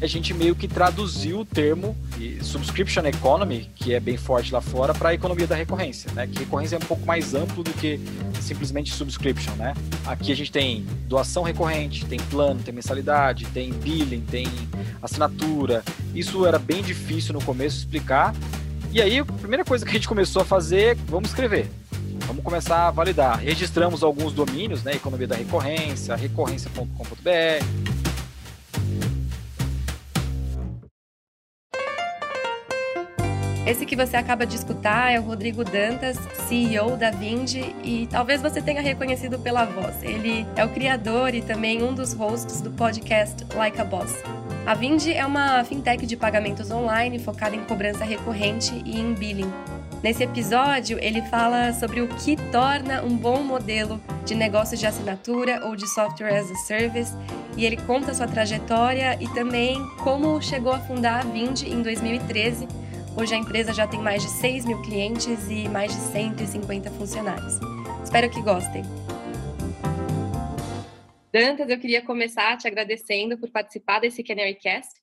a gente meio que traduziu o termo subscription economy, que é bem forte lá fora, para a economia da recorrência, né? Que recorrência é um pouco mais amplo do que simplesmente subscription, né? Aqui a gente tem doação recorrente, tem plano, tem mensalidade, tem billing, tem assinatura. Isso era bem difícil no começo explicar. E aí, a primeira coisa que a gente começou a fazer, vamos escrever. Vamos começar a validar. Registramos alguns domínios, né? Economia da recorrência, recorrência.com.br, Esse que você acaba de escutar é o Rodrigo Dantas, CEO da Vindi, e talvez você tenha reconhecido pela voz. Ele é o criador e também um dos hosts do podcast Like a Boss. A Vindi é uma fintech de pagamentos online focada em cobrança recorrente e em billing. Nesse episódio, ele fala sobre o que torna um bom modelo de negócio de assinatura ou de software as a service, e ele conta sua trajetória e também como chegou a fundar a Vindi em 2013 Hoje a empresa já tem mais de 6 mil clientes e mais de 150 funcionários. Espero que gostem. Dantas, eu queria começar te agradecendo por participar desse Canarycast.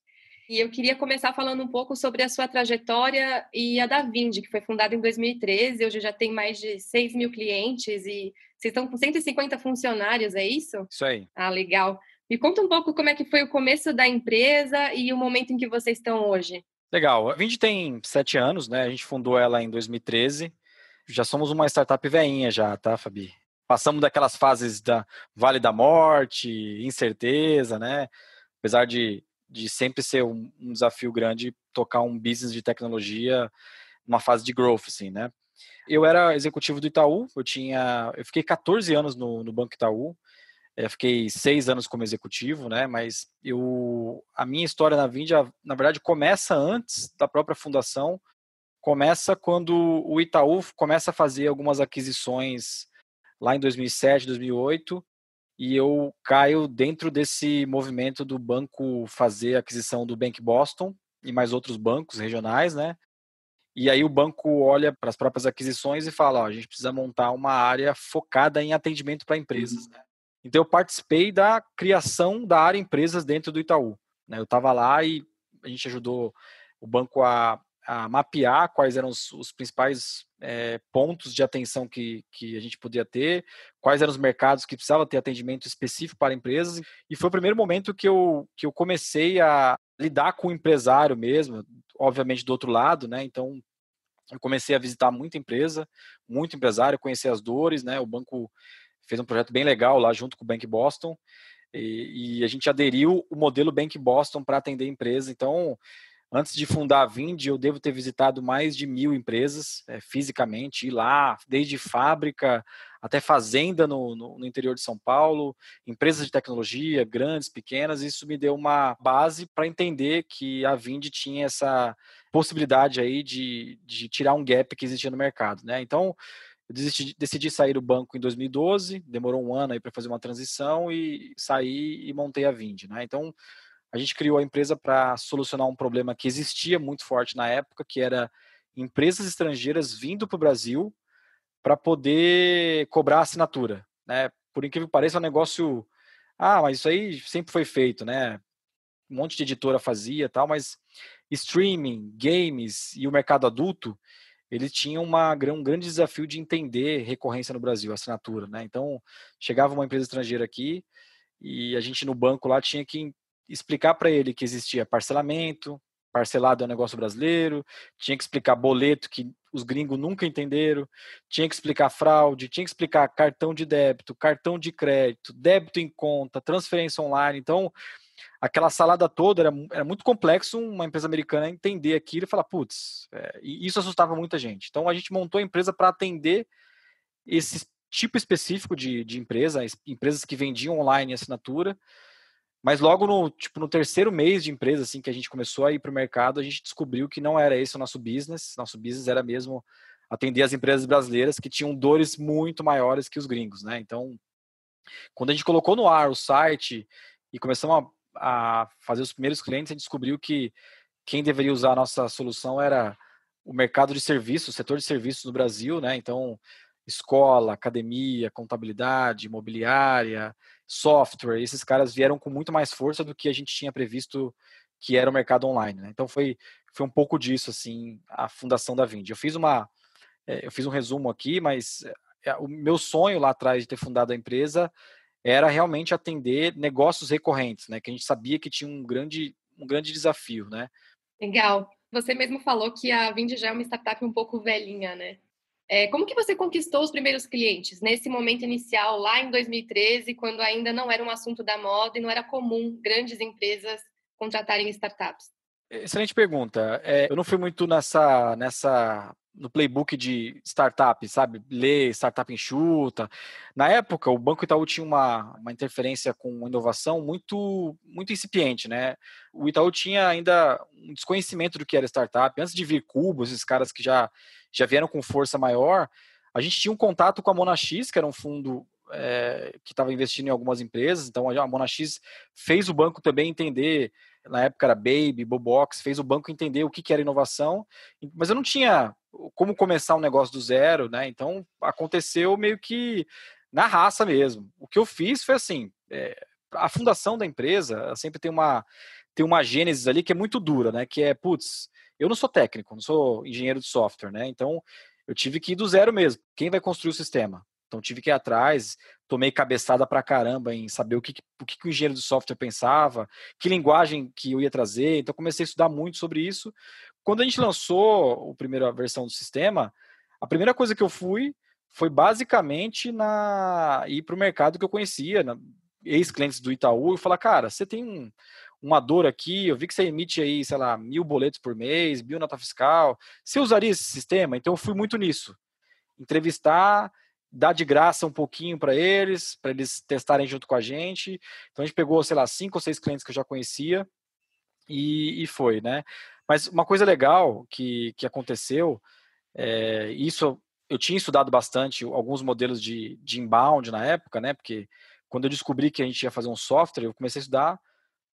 E eu queria começar falando um pouco sobre a sua trajetória e a da Vind, que foi fundada em 2013. Hoje já tem mais de 6 mil clientes e vocês estão com 150 funcionários, é isso? Isso aí. Ah, legal. Me conta um pouco como é que foi o começo da empresa e o momento em que vocês estão hoje. Legal. A Vind tem sete anos, né? A gente fundou ela em 2013. Já somos uma startup veinha já, tá, Fabi? Passamos daquelas fases da Vale da Morte, incerteza, né? Apesar de, de sempre ser um, um desafio grande tocar um business de tecnologia numa fase de growth, assim, né? Eu era executivo do Itaú, eu tinha, eu fiquei 14 anos no, no Banco Itaú, eu fiquei seis anos como executivo, né? Mas eu, a minha história na Vindia, na verdade, começa antes da própria fundação. Começa quando o Itaú começa a fazer algumas aquisições lá em 2007, 2008, e eu caio dentro desse movimento do banco fazer a aquisição do Bank Boston e mais outros bancos regionais, né? E aí o banco olha para as próprias aquisições e fala, ó, a gente precisa montar uma área focada em atendimento para empresas, uhum. né? Então eu participei da criação da área empresas dentro do Itaú. Né? Eu estava lá e a gente ajudou o banco a, a mapear quais eram os, os principais é, pontos de atenção que, que a gente podia ter, quais eram os mercados que precisavam ter atendimento específico para empresas. E foi o primeiro momento que eu, que eu comecei a lidar com o empresário mesmo, obviamente do outro lado, né? Então eu comecei a visitar muita empresa, muito empresário, conhecer as dores, né? O banco fez um projeto bem legal lá junto com o Bank Boston e, e a gente aderiu o modelo Bank Boston para atender empresas. Então, antes de fundar a Vind, eu devo ter visitado mais de mil empresas é, fisicamente, ir lá, desde fábrica até fazenda no, no, no, interior de São Paulo, empresas de tecnologia, grandes, pequenas. Isso me deu uma base para entender que a Vind tinha essa possibilidade aí de, de tirar um gap que existia no mercado. Né? Então, eu decidi, decidi sair do banco em 2012, demorou um ano aí para fazer uma transição e saí e montei a Vind, né? Então, a gente criou a empresa para solucionar um problema que existia muito forte na época, que era empresas estrangeiras vindo para o Brasil para poder cobrar assinatura, né? Por incrível que pareça, é um negócio, ah, mas isso aí sempre foi feito, né? Um monte de editora fazia, tal, mas streaming, games e o mercado adulto ele tinha uma, um grande desafio de entender recorrência no Brasil, assinatura, né? Então, chegava uma empresa estrangeira aqui e a gente no banco lá tinha que explicar para ele que existia parcelamento, parcelado é um negócio brasileiro, tinha que explicar boleto que os gringos nunca entenderam, tinha que explicar fraude, tinha que explicar cartão de débito, cartão de crédito, débito em conta, transferência online. Então, aquela salada toda era, era muito complexo uma empresa americana entender aquilo e falar, putz, é, e isso assustava muita gente. Então a gente montou a empresa para atender esse tipo específico de, de empresa, empresas que vendiam online assinatura, mas logo no, tipo, no terceiro mês de empresa, assim, que a gente começou a ir para o mercado, a gente descobriu que não era esse o nosso business, nosso business era mesmo atender as empresas brasileiras que tinham dores muito maiores que os gringos, né? Então, quando a gente colocou no ar o site e começamos a fazer os primeiros clientes, a gente descobriu que quem deveria usar a nossa solução era o mercado de serviços, o setor de serviços no Brasil, né? Então, escola, academia, contabilidade, imobiliária, software, esses caras vieram com muito mais força do que a gente tinha previsto que era o mercado online. Né? Então foi, foi um pouco disso assim a fundação da Vind. Eu fiz uma é, eu fiz um resumo aqui, mas é, o meu sonho lá atrás de ter fundado a empresa era realmente atender negócios recorrentes, né? Que a gente sabia que tinha um grande um grande desafio, né? Legal. Você mesmo falou que a Vind já é uma startup um pouco velhinha, né? É, como que você conquistou os primeiros clientes nesse momento inicial, lá em 2013, quando ainda não era um assunto da moda e não era comum grandes empresas contratarem startups? Excelente pergunta. É, eu não fui muito nessa, nessa no playbook de startup, sabe? Ler startup enxuta. Na época, o Banco Itaú tinha uma, uma interferência com inovação muito, muito incipiente, né? O Itaú tinha ainda um desconhecimento do que era startup. Antes de vir Cubo, esses caras que já, já vieram com força maior, a gente tinha um contato com a Monax, que era um fundo é, que estava investindo em algumas empresas. Então, a Monax fez o banco também entender na época era Baby, Bobox, fez o banco entender o que, que era inovação, mas eu não tinha como começar um negócio do zero, né? Então aconteceu meio que na raça mesmo. O que eu fiz foi assim: é, a fundação da empresa sempre tem uma tem uma gênese ali que é muito dura, né? Que é, putz, eu não sou técnico, não sou engenheiro de software, né? Então eu tive que ir do zero mesmo. Quem vai construir o sistema? Então tive que ir atrás, tomei cabeçada pra caramba em saber o que, o que o engenheiro de software pensava, que linguagem que eu ia trazer. Então comecei a estudar muito sobre isso. Quando a gente lançou a primeira versão do sistema, a primeira coisa que eu fui foi basicamente na ir para o mercado que eu conhecia, ex-clientes do Itaú, e falar, cara, você tem um, uma dor aqui, eu vi que você emite aí, sei lá, mil boletos por mês, mil nota fiscal, você usaria esse sistema? Então eu fui muito nisso. Entrevistar, dar de graça um pouquinho para eles, para eles testarem junto com a gente. Então a gente pegou, sei lá, cinco ou seis clientes que eu já conhecia e, e foi, né? Mas uma coisa legal que, que aconteceu, é, isso eu tinha estudado bastante alguns modelos de, de inbound na época, né? Porque quando eu descobri que a gente ia fazer um software, eu comecei a estudar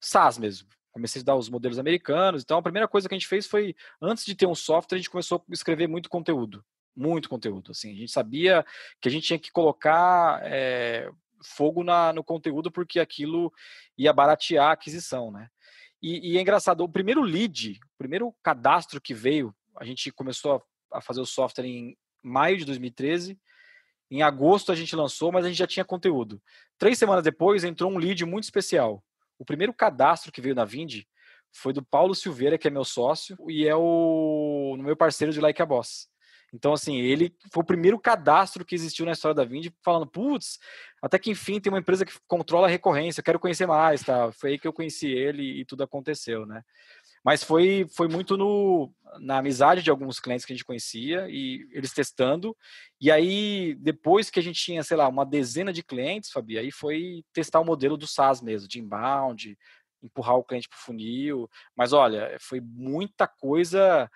SaaS mesmo. Comecei a estudar os modelos americanos. Então, a primeira coisa que a gente fez foi, antes de ter um software, a gente começou a escrever muito conteúdo muito conteúdo. Assim, a gente sabia que a gente tinha que colocar é, fogo na, no conteúdo porque aquilo ia baratear a aquisição, né? E, e, é engraçado, o primeiro lead, o primeiro cadastro que veio, a gente começou a, a fazer o software em maio de 2013. Em agosto a gente lançou, mas a gente já tinha conteúdo. Três semanas depois entrou um lead muito especial. O primeiro cadastro que veio na Vind foi do Paulo Silveira, que é meu sócio, e é o meu parceiro de Like a Boss. Então, assim, ele foi o primeiro cadastro que existiu na história da Vind, falando, putz, até que enfim tem uma empresa que controla a recorrência, eu quero conhecer mais, tá? Foi aí que eu conheci ele e tudo aconteceu, né? Mas foi, foi muito no, na amizade de alguns clientes que a gente conhecia e eles testando. E aí, depois que a gente tinha, sei lá, uma dezena de clientes, Fabi, aí foi testar o modelo do SaaS mesmo, de inbound, empurrar o cliente para o funil. Mas olha, foi muita coisa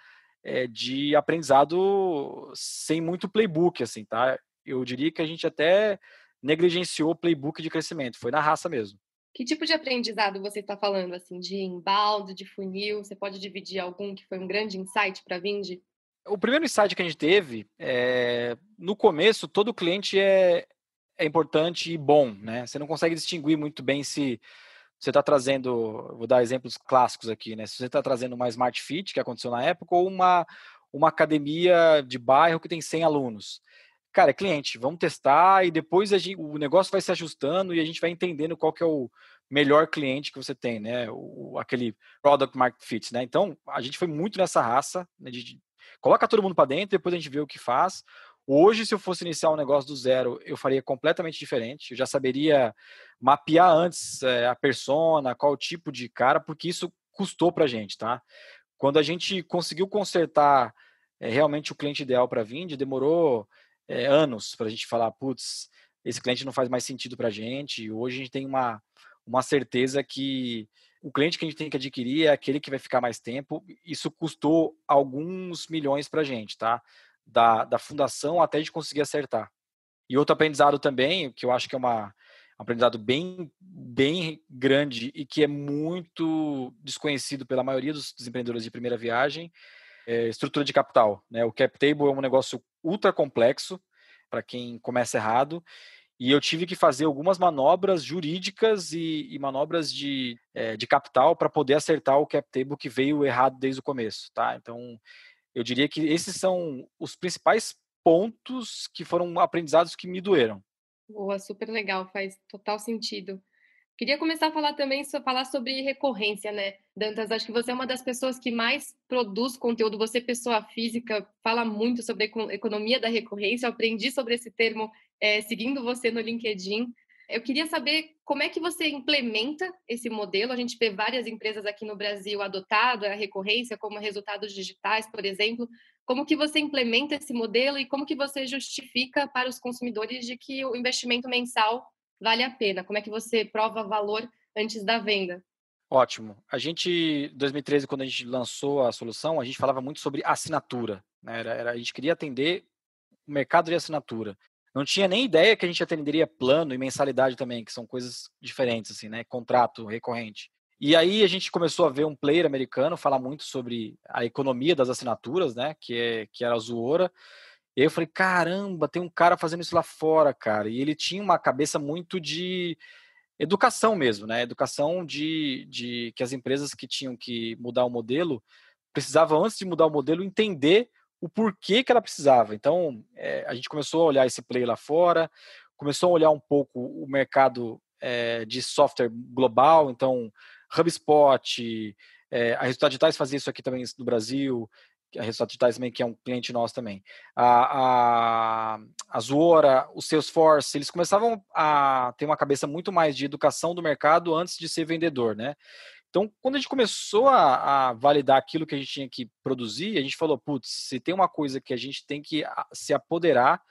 é, de aprendizado sem muito playbook, assim, tá? Eu diria que a gente até negligenciou o playbook de crescimento, foi na raça mesmo. Que tipo de aprendizado você está falando, assim, de inbound, de funil? Você pode dividir algum que foi um grande insight para a Vind? O primeiro insight que a gente teve, é, no começo, todo cliente é, é importante e bom, né? Você não consegue distinguir muito bem se você está trazendo, vou dar exemplos clássicos aqui, né? Se você está trazendo uma Smart Fit, que aconteceu na época, ou uma, uma academia de bairro que tem 100 alunos. Cara, é cliente, vamos testar e depois gente, o negócio vai se ajustando e a gente vai entendendo qual que é o melhor cliente que você tem, né? O, aquele product market fit, né? Então, a gente foi muito nessa raça, né? de, de, coloca todo mundo para dentro, depois a gente vê o que faz. Hoje, se eu fosse iniciar um negócio do zero, eu faria completamente diferente. Eu já saberia mapear antes é, a persona, qual tipo de cara, porque isso custou para a gente, tá? Quando a gente conseguiu consertar é, realmente o cliente ideal para Vind, demorou é, anos para a gente falar, putz, esse cliente não faz mais sentido para a gente. Hoje a gente tem uma, uma certeza que o cliente que a gente tem que adquirir é aquele que vai ficar mais tempo. Isso custou alguns milhões para a gente, tá? Da, da fundação até a gente conseguir acertar. E outro aprendizado também, que eu acho que é uma, um aprendizado bem, bem grande e que é muito desconhecido pela maioria dos, dos empreendedores de primeira viagem, é estrutura de capital. Né? O cap table é um negócio ultra complexo para quem começa errado e eu tive que fazer algumas manobras jurídicas e, e manobras de, é, de capital para poder acertar o cap table que veio errado desde o começo, tá? Então, eu diria que esses são os principais pontos que foram aprendizados que me doeram. Boa, super legal, faz total sentido. Queria começar a falar também, falar sobre recorrência, né? Dantas, acho que você é uma das pessoas que mais produz conteúdo. Você, pessoa física, fala muito sobre economia da recorrência. Eu aprendi sobre esse termo é, seguindo você no LinkedIn. Eu queria saber como é que você implementa esse modelo. A gente vê várias empresas aqui no Brasil adotado a recorrência como resultados digitais, por exemplo. Como que você implementa esse modelo e como que você justifica para os consumidores de que o investimento mensal vale a pena? Como é que você prova valor antes da venda? Ótimo. A gente, em 2013, quando a gente lançou a solução, a gente falava muito sobre assinatura. Né? Era, era, a gente queria atender o mercado de assinatura. Não tinha nem ideia que a gente atenderia plano e mensalidade também, que são coisas diferentes, assim, né? Contrato recorrente. E aí a gente começou a ver um player americano falar muito sobre a economia das assinaturas, né? Que, é, que era a Zuora. E eu falei, caramba, tem um cara fazendo isso lá fora, cara. E ele tinha uma cabeça muito de educação mesmo, né? Educação de, de que as empresas que tinham que mudar o modelo precisavam, antes de mudar o modelo, entender o porquê que ela precisava. Então, é, a gente começou a olhar esse play lá fora, começou a olhar um pouco o mercado é, de software global, então, HubSpot, é, a Resultados Digitais fazia isso aqui também no Brasil, a Resultados Digitais também, que é um cliente nosso também. A, a, a Zuora, o Salesforce, eles começavam a ter uma cabeça muito mais de educação do mercado antes de ser vendedor, né? Então, quando a gente começou a, a, validar aquilo que a gente tinha que produzir, a gente falou, putz, se tem uma coisa que a gente tem que se apoderar,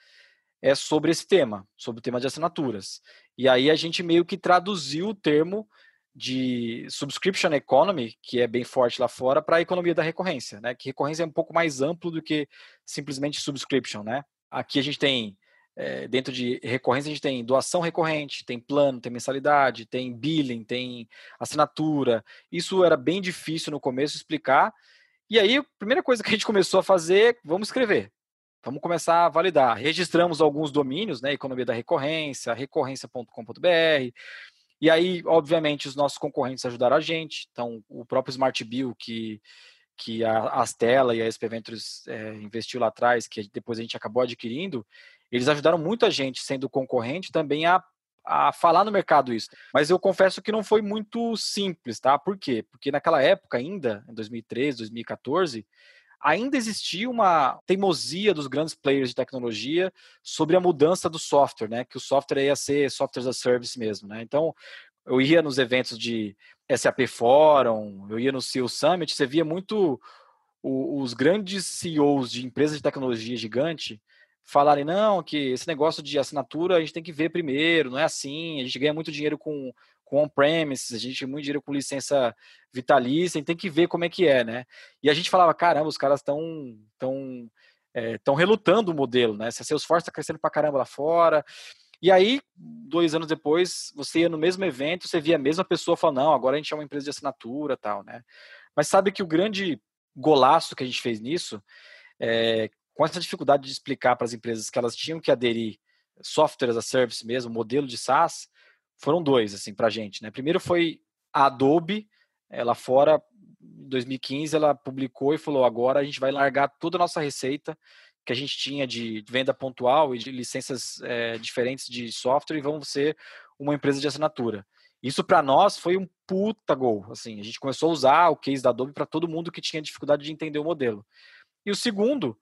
é sobre esse tema, sobre o tema de assinaturas. E aí a gente meio que traduziu o termo de subscription economy, que é bem forte lá fora, para a economia da recorrência, né? Que recorrência é um pouco mais amplo do que simplesmente subscription, né? Aqui a gente tem é, dentro de recorrência a gente tem doação recorrente, tem plano, tem mensalidade, tem billing, tem assinatura. Isso era bem difícil no começo explicar. E aí, a primeira coisa que a gente começou a fazer, vamos escrever. Vamos começar a validar. Registramos alguns domínios, né? Economia da recorrência, recorrência.com.br. E aí, obviamente, os nossos concorrentes ajudaram a gente. Então, o próprio Smart Bill, que, que a Astela e a SP Ventures é, investiu lá atrás, que depois a gente acabou adquirindo, eles ajudaram muito a gente, sendo concorrente, também a, a falar no mercado isso. Mas eu confesso que não foi muito simples, tá? Por quê? Porque naquela época ainda, em 2013, 2014, ainda existia uma teimosia dos grandes players de tecnologia sobre a mudança do software, né? Que o software ia ser software as a service mesmo, né? Então, eu ia nos eventos de SAP Forum, eu ia no CEO Summit, você via muito os grandes CEOs de empresas de tecnologia gigante falarem, não, que esse negócio de assinatura a gente tem que ver primeiro, não é assim, a gente ganha muito dinheiro com com on-premises, a gente muito dinheiro com licença vitalícia, tem que ver como é que é, né? E a gente falava, caramba, os caras estão tão, é, tão relutando o modelo, né? Se a Salesforce está crescendo para caramba lá fora. E aí, dois anos depois, você ia no mesmo evento, você via a mesma pessoa falando, não, agora a gente é uma empresa de assinatura tal, né? Mas sabe que o grande golaço que a gente fez nisso, é, com essa dificuldade de explicar para as empresas que elas tinham que aderir software as a service mesmo, modelo de SaaS, foram dois, assim, para a gente, né? Primeiro foi a Adobe, ela fora, em 2015, ela publicou e falou, agora a gente vai largar toda a nossa receita que a gente tinha de venda pontual e de licenças é, diferentes de software e vamos ser uma empresa de assinatura. Isso para nós foi um puta gol, assim, a gente começou a usar o case da Adobe para todo mundo que tinha dificuldade de entender o modelo. E o segundo,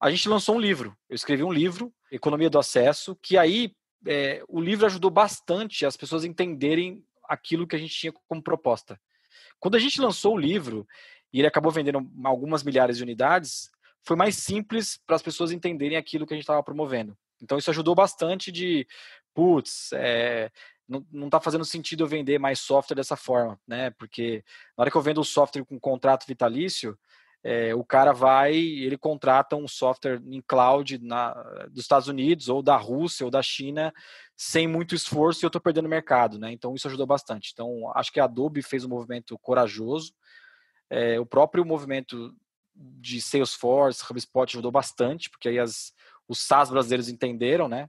a gente lançou um livro. Eu escrevi um livro, Economia do Acesso, que aí é, o livro ajudou bastante as pessoas entenderem aquilo que a gente tinha como proposta. Quando a gente lançou o livro, e ele acabou vendendo algumas milhares de unidades, foi mais simples para as pessoas entenderem aquilo que a gente estava promovendo. Então isso ajudou bastante de, putz, é, não está fazendo sentido eu vender mais software dessa forma, né? Porque na hora que eu vendo o software com contrato vitalício, é, o cara vai, ele contrata um software em cloud na, dos Estados Unidos, ou da Rússia, ou da China, sem muito esforço e eu estou perdendo mercado, né? Então isso ajudou bastante. Então acho que a Adobe fez um movimento corajoso, é, o próprio movimento de Salesforce, HubSpot ajudou bastante, porque aí as, os SaaS brasileiros entenderam, né?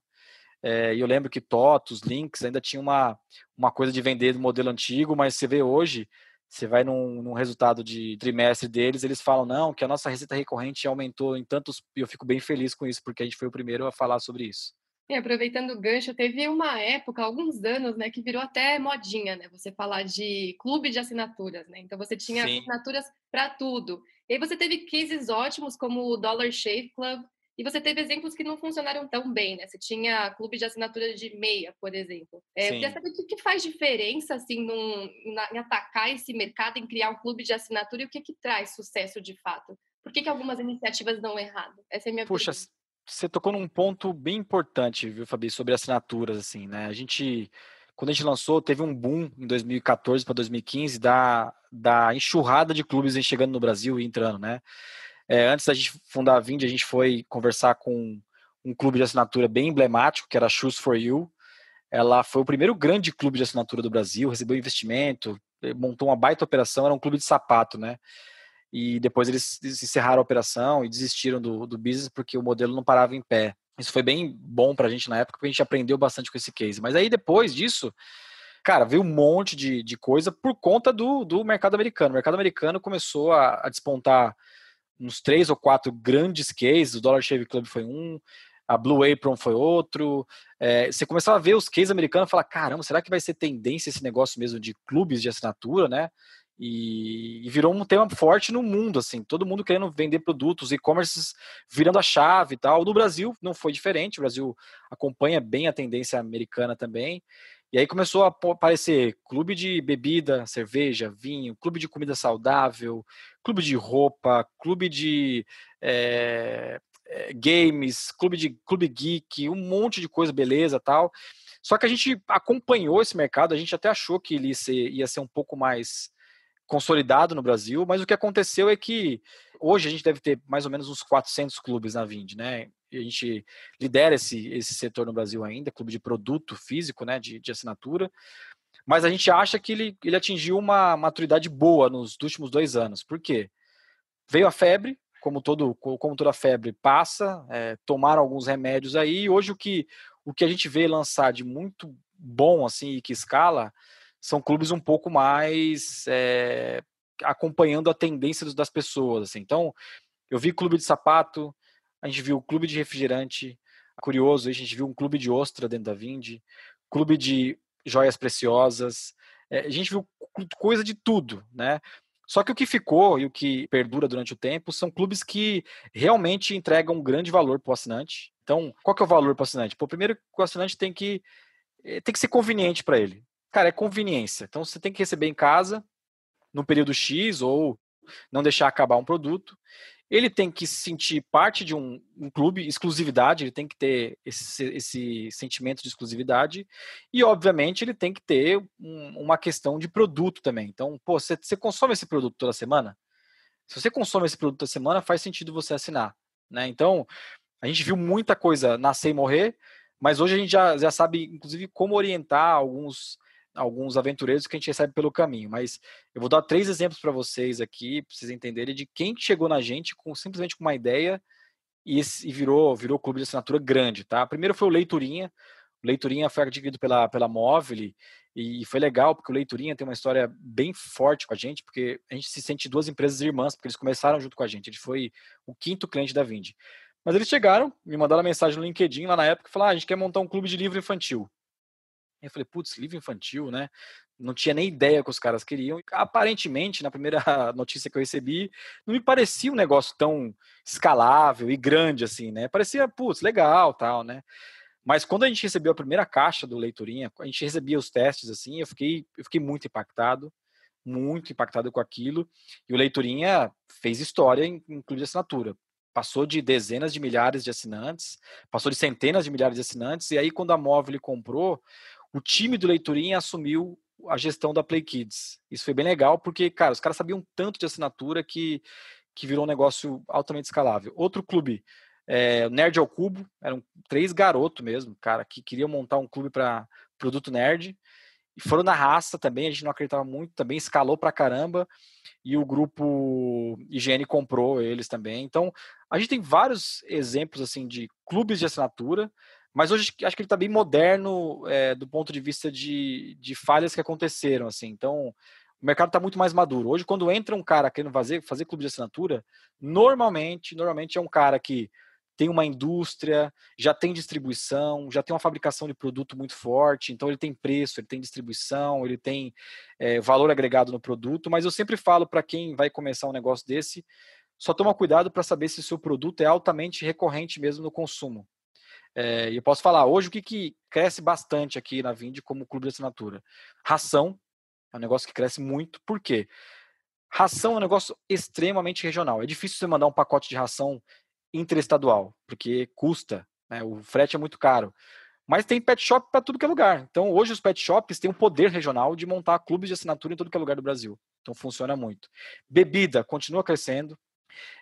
É, eu lembro que TOTOS, Links, ainda tinha uma, uma coisa de vender do modelo antigo, mas você vê hoje, você vai num, num, resultado de trimestre deles, eles falam, não, que a nossa receita recorrente aumentou em tantos, e eu fico bem feliz com isso, porque a gente foi o primeiro a falar sobre isso. E aproveitando o gancho, teve uma época, alguns anos, né, que virou até modinha, né? Você falar de clube de assinaturas, né? Então você tinha Sim. assinaturas para tudo. E aí você teve cases ótimos como o Dollar Shave Club, e você teve exemplos que não funcionaram tão bem, né? Você tinha clube de assinatura de meia, por exemplo. É, eu queria saber o que, faz diferença, assim, num, na, em atacar esse mercado, em criar um clube de assinatura e o que, que traz sucesso de fato? Por que, que algumas iniciativas dão errado? Essa é a minha Puxa, pergunta você tocou num ponto bem importante, viu, Fabi, sobre assinaturas, assim, né? A gente, quando a gente lançou, teve um boom em 2014 para 2015 da, da enxurrada de clubes chegando no Brasil e entrando, né? É, antes da gente fundar a Vind, a gente foi conversar com um clube de assinatura bem emblemático, que era a Shoes for You. Ela foi o primeiro grande clube de assinatura do Brasil, recebeu investimento, montou uma baita operação, era um clube de sapato, né? e depois eles encerraram a operação e desistiram do, do business porque o modelo não parava em pé. Isso foi bem bom para a gente na época, porque a gente aprendeu bastante com esse case. Mas aí depois disso, cara, veio um monte de, de coisa por conta do, do mercado americano. O mercado americano começou a, a despontar uns três ou quatro grandes cases, o Dollar Shave Club foi um, a Blue Apron foi outro. É, você começava a ver os cases americanos e falar, caramba, será que vai ser tendência esse negócio mesmo de clubes de assinatura, né? E, e, virou um tema forte no mundo, assim, todo mundo querendo vender produtos, e-commerce virando a chave e tal. No Brasil não foi diferente, o Brasil acompanha bem a tendência americana também. E aí começou a aparecer clube de bebida, cerveja, vinho, clube de comida saudável, clube de roupa, clube de é, games, clube de clube geek, um monte de coisa, beleza tal. Só que a gente acompanhou esse mercado, a gente até achou que ele ia ser, ia ser um pouco mais consolidado no Brasil, mas o que aconteceu é que hoje a gente deve ter mais ou menos uns 400 clubes na Vind, né? A gente lidera esse, esse setor no Brasil ainda, clube de produto físico, né, de, de assinatura, mas a gente acha que ele, ele atingiu uma maturidade boa nos últimos dois anos. Por quê? Veio a febre, como, todo, como toda febre passa, é, tomaram alguns remédios aí, e hoje o que, o que a gente vê lançar de muito bom, assim, e que escala, são clubes um pouco mais é, acompanhando a tendência das pessoas. Assim. Então, eu vi clube de sapato, a gente viu clube de refrigerante, curioso, a gente viu um clube de ostra dentro da Vind, clube de joias preciosas, é, a gente viu coisa de tudo, né? Só que o que ficou e o que perdura durante o tempo são clubes que realmente entregam um grande valor para o assinante. Então, qual que é o valor para o assinante? Pô, primeiro, o assinante tem que, eh, tem que ser conveniente para ele. Cara, é conveniência. Então você tem que receber em casa no período X ou não deixar acabar um produto. Ele tem que se sentir parte de um, um clube, exclusividade, ele tem que ter esse, esse, sentimento de exclusividade. E, obviamente, ele tem que ter um, uma questão de produto também. Então, pô, você, você consome esse produto toda semana? Se você consome esse produto toda semana, faz sentido você assinar. Né? Então, a gente viu muita coisa nascer e morrer, mas hoje a gente já, já sabe, inclusive, como orientar alguns alguns aventureiros que a gente recebe pelo caminho. Mas eu vou dar três exemplos para vocês aqui, para vocês entenderem de quem chegou na gente com simplesmente com uma ideia e, e virou virou clube de assinatura grande, tá? Primeiro foi o Leiturinha. O Leiturinha foi adquirido pela, pela Móvel e foi legal, porque o Leiturinha tem uma história bem forte com a gente, porque a gente se sente duas empresas irmãs, porque eles começaram junto com a gente. Ele foi o quinto cliente da Vind. Mas eles chegaram, me mandaram mensagem no LinkedIn lá na época e falaram: ah, a gente quer montar um clube de livro infantil. Eu falei, putz, livro infantil, né? Não tinha nem ideia que os caras queriam. Aparentemente, na primeira notícia que eu recebi, não me parecia um negócio tão escalável e grande assim, né? Parecia, putz, legal, tal, né? Mas quando a gente recebeu a primeira caixa do Leiturinha, a gente recebia os testes assim, eu fiquei, eu fiquei muito impactado, muito impactado com aquilo. E o Leiturinha fez história de assinatura. Passou de dezenas de milhares de assinantes, passou de centenas de milhares de assinantes, e aí quando a Móvel comprou, o time do Leiturinha assumiu a gestão da Play Kids. Isso foi bem legal, porque, cara, os caras sabiam tanto de assinatura que, que virou um negócio altamente escalável. Outro clube, é, Nerd ao Cubo, eram três garotos mesmo, cara, que queriam montar um clube para produto nerd. E foram na raça também, a gente não acreditava muito, também escalou pra caramba. E o grupo IGN comprou eles também. Então, a gente tem vários exemplos assim de clubes de assinatura Mas hoje acho que ele está bem moderno é, do ponto de vista de, de falhas que aconteceram, assim. Então, o mercado está muito mais maduro. Hoje, quando entra um cara querendo fazer, fazer clube de assinatura, normalmente, normalmente é um cara que tem uma indústria, já tem distribuição, já tem uma fabricação de produto muito forte, então ele tem preço, ele tem distribuição, ele tem é, valor agregado no produto, mas eu sempre falo para quem vai começar um negócio desse, só toma cuidado para saber se o seu produto é altamente recorrente mesmo no consumo. É, eu posso falar, hoje o que, que cresce bastante aqui na Vind como clube de assinatura? Ração, é um negócio que cresce muito, por quê? Ração é um negócio extremamente regional. É difícil você mandar um pacote de ração interestadual, porque custa, né? o frete é muito caro. Mas tem pet shop para tudo que é lugar. Então, hoje os pet shops têm o poder regional de montar clubes de assinatura em todo que é lugar do Brasil. Então, funciona muito. Bebida continua crescendo.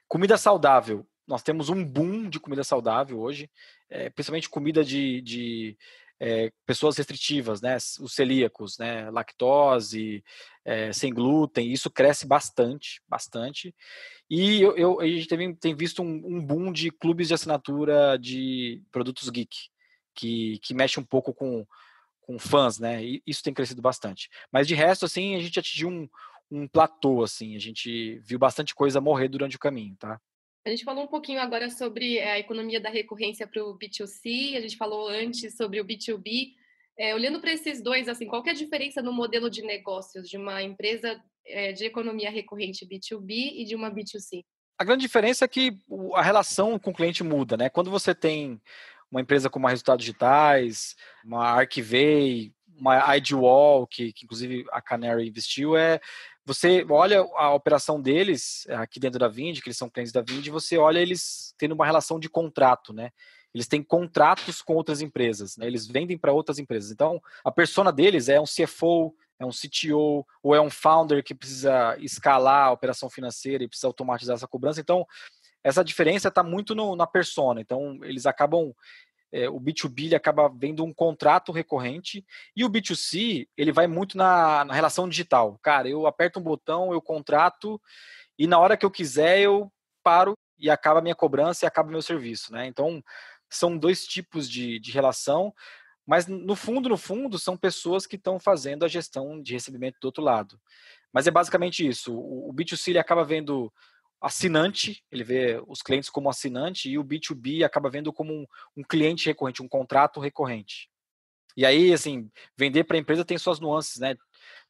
Comida saudável. Nós temos um boom de comida saudável hoje, é, principalmente comida de, de é, pessoas restritivas, né, os celíacos, né, lactose, é, sem glúten, isso cresce bastante, bastante. E eu, eu a gente tem, tem visto um, um, boom de clubes de assinatura de produtos geek, que, que mexe um pouco com, com fãs, né, e isso tem crescido bastante. Mas de resto, assim, a gente atingiu um, um platô, assim, a gente viu bastante coisa morrer durante o caminho, tá? A gente falou um pouquinho agora sobre eh, a economia da recorrência para o B2C, a gente falou antes sobre o B2B. É, olhando para esses dois, assim, qual é a diferença no modelo de negócios de uma empresa é, de economia recorrente B2B e de uma B2C? A grande diferença é que a relação com o cliente muda, né? Quando você tem uma empresa como a Resultados Digitais, uma Archivay, uma IDWall, que, que inclusive a Canary investiu, é você olha a operação deles aqui dentro da Vind, que eles são clientes da Vind, você olha eles tendo uma relação de contrato, né? Eles têm contratos com outras empresas, né? Eles vendem para outras empresas. Então, a persona deles é um CFO, é um CTO ou é um founder que precisa escalar a operação financeira e precisa automatizar essa cobrança. Então, essa diferença está muito no, na persona. Então, eles acabam é, o B2B ele acaba vendo um contrato recorrente e o B2C ele vai muito na, na, relação digital. Cara, eu aperto um botão, eu contrato e na hora que eu quiser eu paro e acaba a minha cobrança e acaba o meu serviço, né? Então são dois tipos de, de relação, mas no fundo, no fundo, são pessoas que estão fazendo a gestão de recebimento do outro lado. Mas é basicamente isso. O, o B2C ele acaba vendo assinante, ele vê os clientes como assinante, e o B2B acaba vendo como um, um cliente recorrente, um contrato recorrente. E aí, assim, vender para a empresa tem suas nuances, né?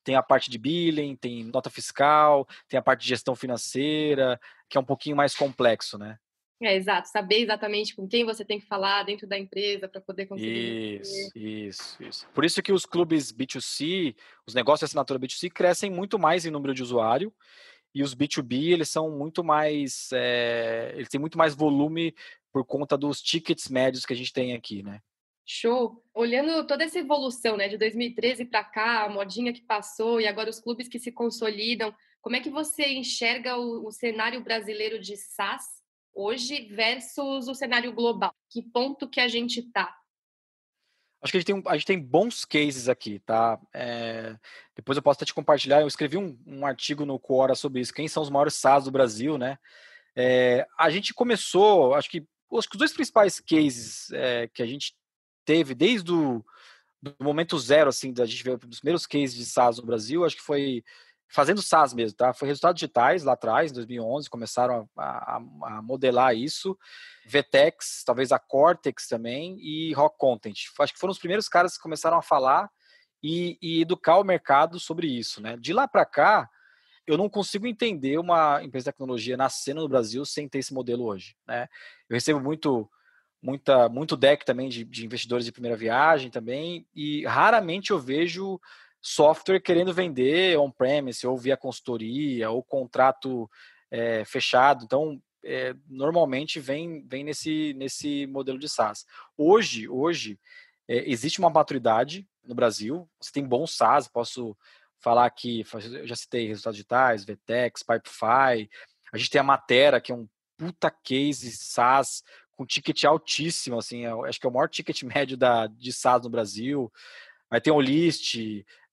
Tem a parte de billing, tem nota fiscal, tem a parte de gestão financeira, que é um pouquinho mais complexo, né? É, exato. Saber exatamente com quem você tem que falar dentro da empresa para poder conseguir. Isso, isso, isso. Por isso que os clubes B2C, os negócios de assinatura B2C crescem muito mais em número de usuário e os B2B eles são muito mais, é, eles têm muito mais volume por conta dos tickets médios que a gente tem aqui, né? Show. Olhando toda essa evolução, né, de 2013 para cá, a modinha que passou e agora os clubes que se consolidam, como é que você enxerga o, o cenário brasileiro de SaaS hoje versus o cenário global? Que ponto que a gente está? Acho que a gente tem, a gente tem bons cases aqui, tá? É, depois eu posso até te compartilhar. Eu escrevi um, um artigo no Quora sobre isso. Quem são os maiores SaaS do Brasil, né? É, a gente começou, acho que, acho que os dois principais cases é, que a gente teve desde o do momento zero, assim, da gente ver os primeiros cases de SaaS no Brasil, acho que foi fazendo SaaS mesmo, tá? Foi resultados digitais lá atrás, em 2011, começaram a, a, a, modelar isso. VTEX, talvez a Cortex também e Rock Content. Acho que foram os primeiros caras que começaram a falar e, e educar o mercado sobre isso, né? De lá para cá, eu não consigo entender uma empresa de tecnologia nascendo no Brasil sem ter esse modelo hoje, né? Eu recebo muito muita muito deck também de, de investidores de primeira viagem também e raramente eu vejo software querendo vender on-premise ou via consultoria ou contrato é, fechado. Então, é, normalmente vem, vem nesse, nesse modelo de SaaS. Hoje, hoje é, existe uma maturidade no Brasil. Você tem bons SaaS, posso falar eu já citei resultados digitais, VTEX, Pipefy. A gente tem a Matera, que é um puta case SaaS com ticket altíssimo, assim, acho que é o maior ticket médio da, de SaaS no Brasil. Aí tem o List,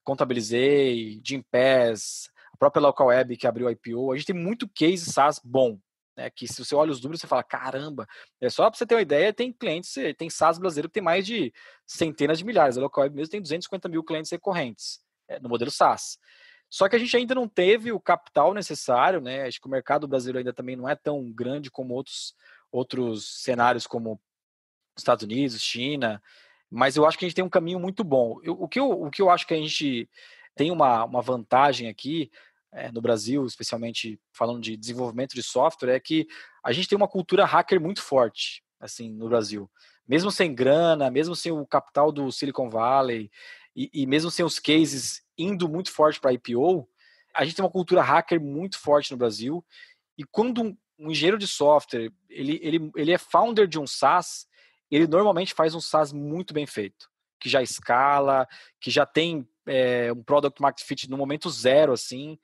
Contabilizei, Gimpass, a própria Local Web que abriu IPO. A gente tem muito case SaaS bom. né? Que se você olha os números, você fala, caramba, é só para você ter uma ideia, tem clientes, tem SaaS brasileiro que tem mais de centenas de milhares. A Local Web mesmo tem 250 mil clientes recorrentes é, no modelo SaaS. Só que a gente ainda não teve o capital necessário, né? Acho que o mercado brasileiro ainda também não é tão grande como outros, outros cenários como Estados Unidos, China, mas eu acho que a gente tem um caminho muito bom. Eu, o, que eu, o que eu acho que a gente tem uma, uma vantagem aqui é, no Brasil, especialmente falando de desenvolvimento de software, é que a gente tem uma cultura hacker muito forte, assim, no Brasil. Mesmo sem grana, mesmo sem o capital do Silicon Valley e, e mesmo sem os cases indo muito forte para IPO, a gente tem uma cultura hacker muito forte no Brasil. E quando um, um engenheiro de software ele, ele, ele é founder de um SaaS, ele normalmente faz um SaaS muito bem feito, que já escala, que já tem é, um product market fit no momento zero, assim.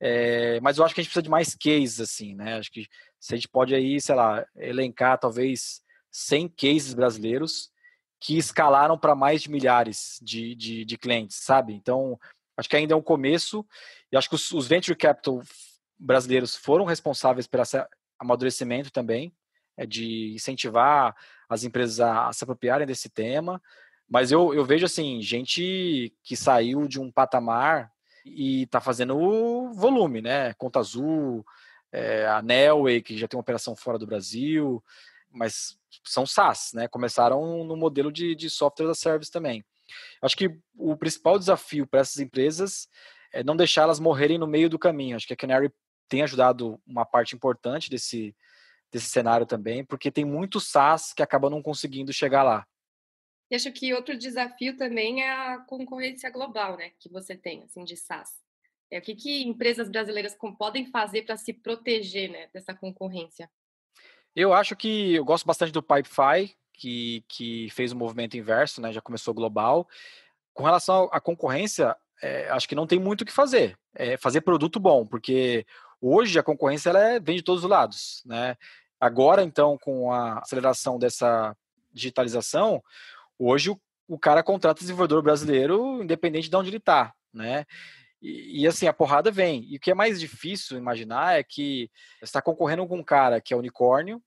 É, mas eu acho que a gente precisa de mais cases, assim, né? Acho que se a gente pode aí, sei lá, elencar talvez 100 cases brasileiros que escalaram para mais de milhares de, de, de, clientes, sabe? Então, acho que ainda é um começo, e acho que os, os venture capital brasileiros foram responsáveis por esse amadurecimento também, é de incentivar as empresas a, a se apropriarem desse tema. Mas eu, eu vejo assim, gente que saiu de um patamar e está fazendo volume, né? Conta Azul, é, a Nelway, que já tem uma operação fora do Brasil, mas são SaaS, né? Começaram no modelo de, de software as service também. Acho que o principal desafio para essas empresas é não deixar elas morrerem no meio do caminho. Acho que a Canary tem ajudado uma parte importante desse, desse cenário também, porque tem muitos SaaS que acabam não conseguindo chegar lá. E acho que outro desafio também é a concorrência global, né, que você tem, assim, de SaaS. É, o que, que empresas brasileiras podem fazer para se proteger né, dessa concorrência? Eu acho que eu gosto bastante do Pipefy, que, que fez o um movimento inverso, né, já começou global. Com relação à concorrência, é, acho que não tem muito o que fazer. É fazer produto bom, porque hoje a concorrência ela é, vem de todos os lados. Né? Agora, então, com a aceleração dessa digitalização, Hoje o, o cara contrata desenvolvedor brasileiro independente de onde ele está, né? E, e, assim, a porrada vem. E o que é mais difícil imaginar é que está concorrendo com um cara que é unicórnio,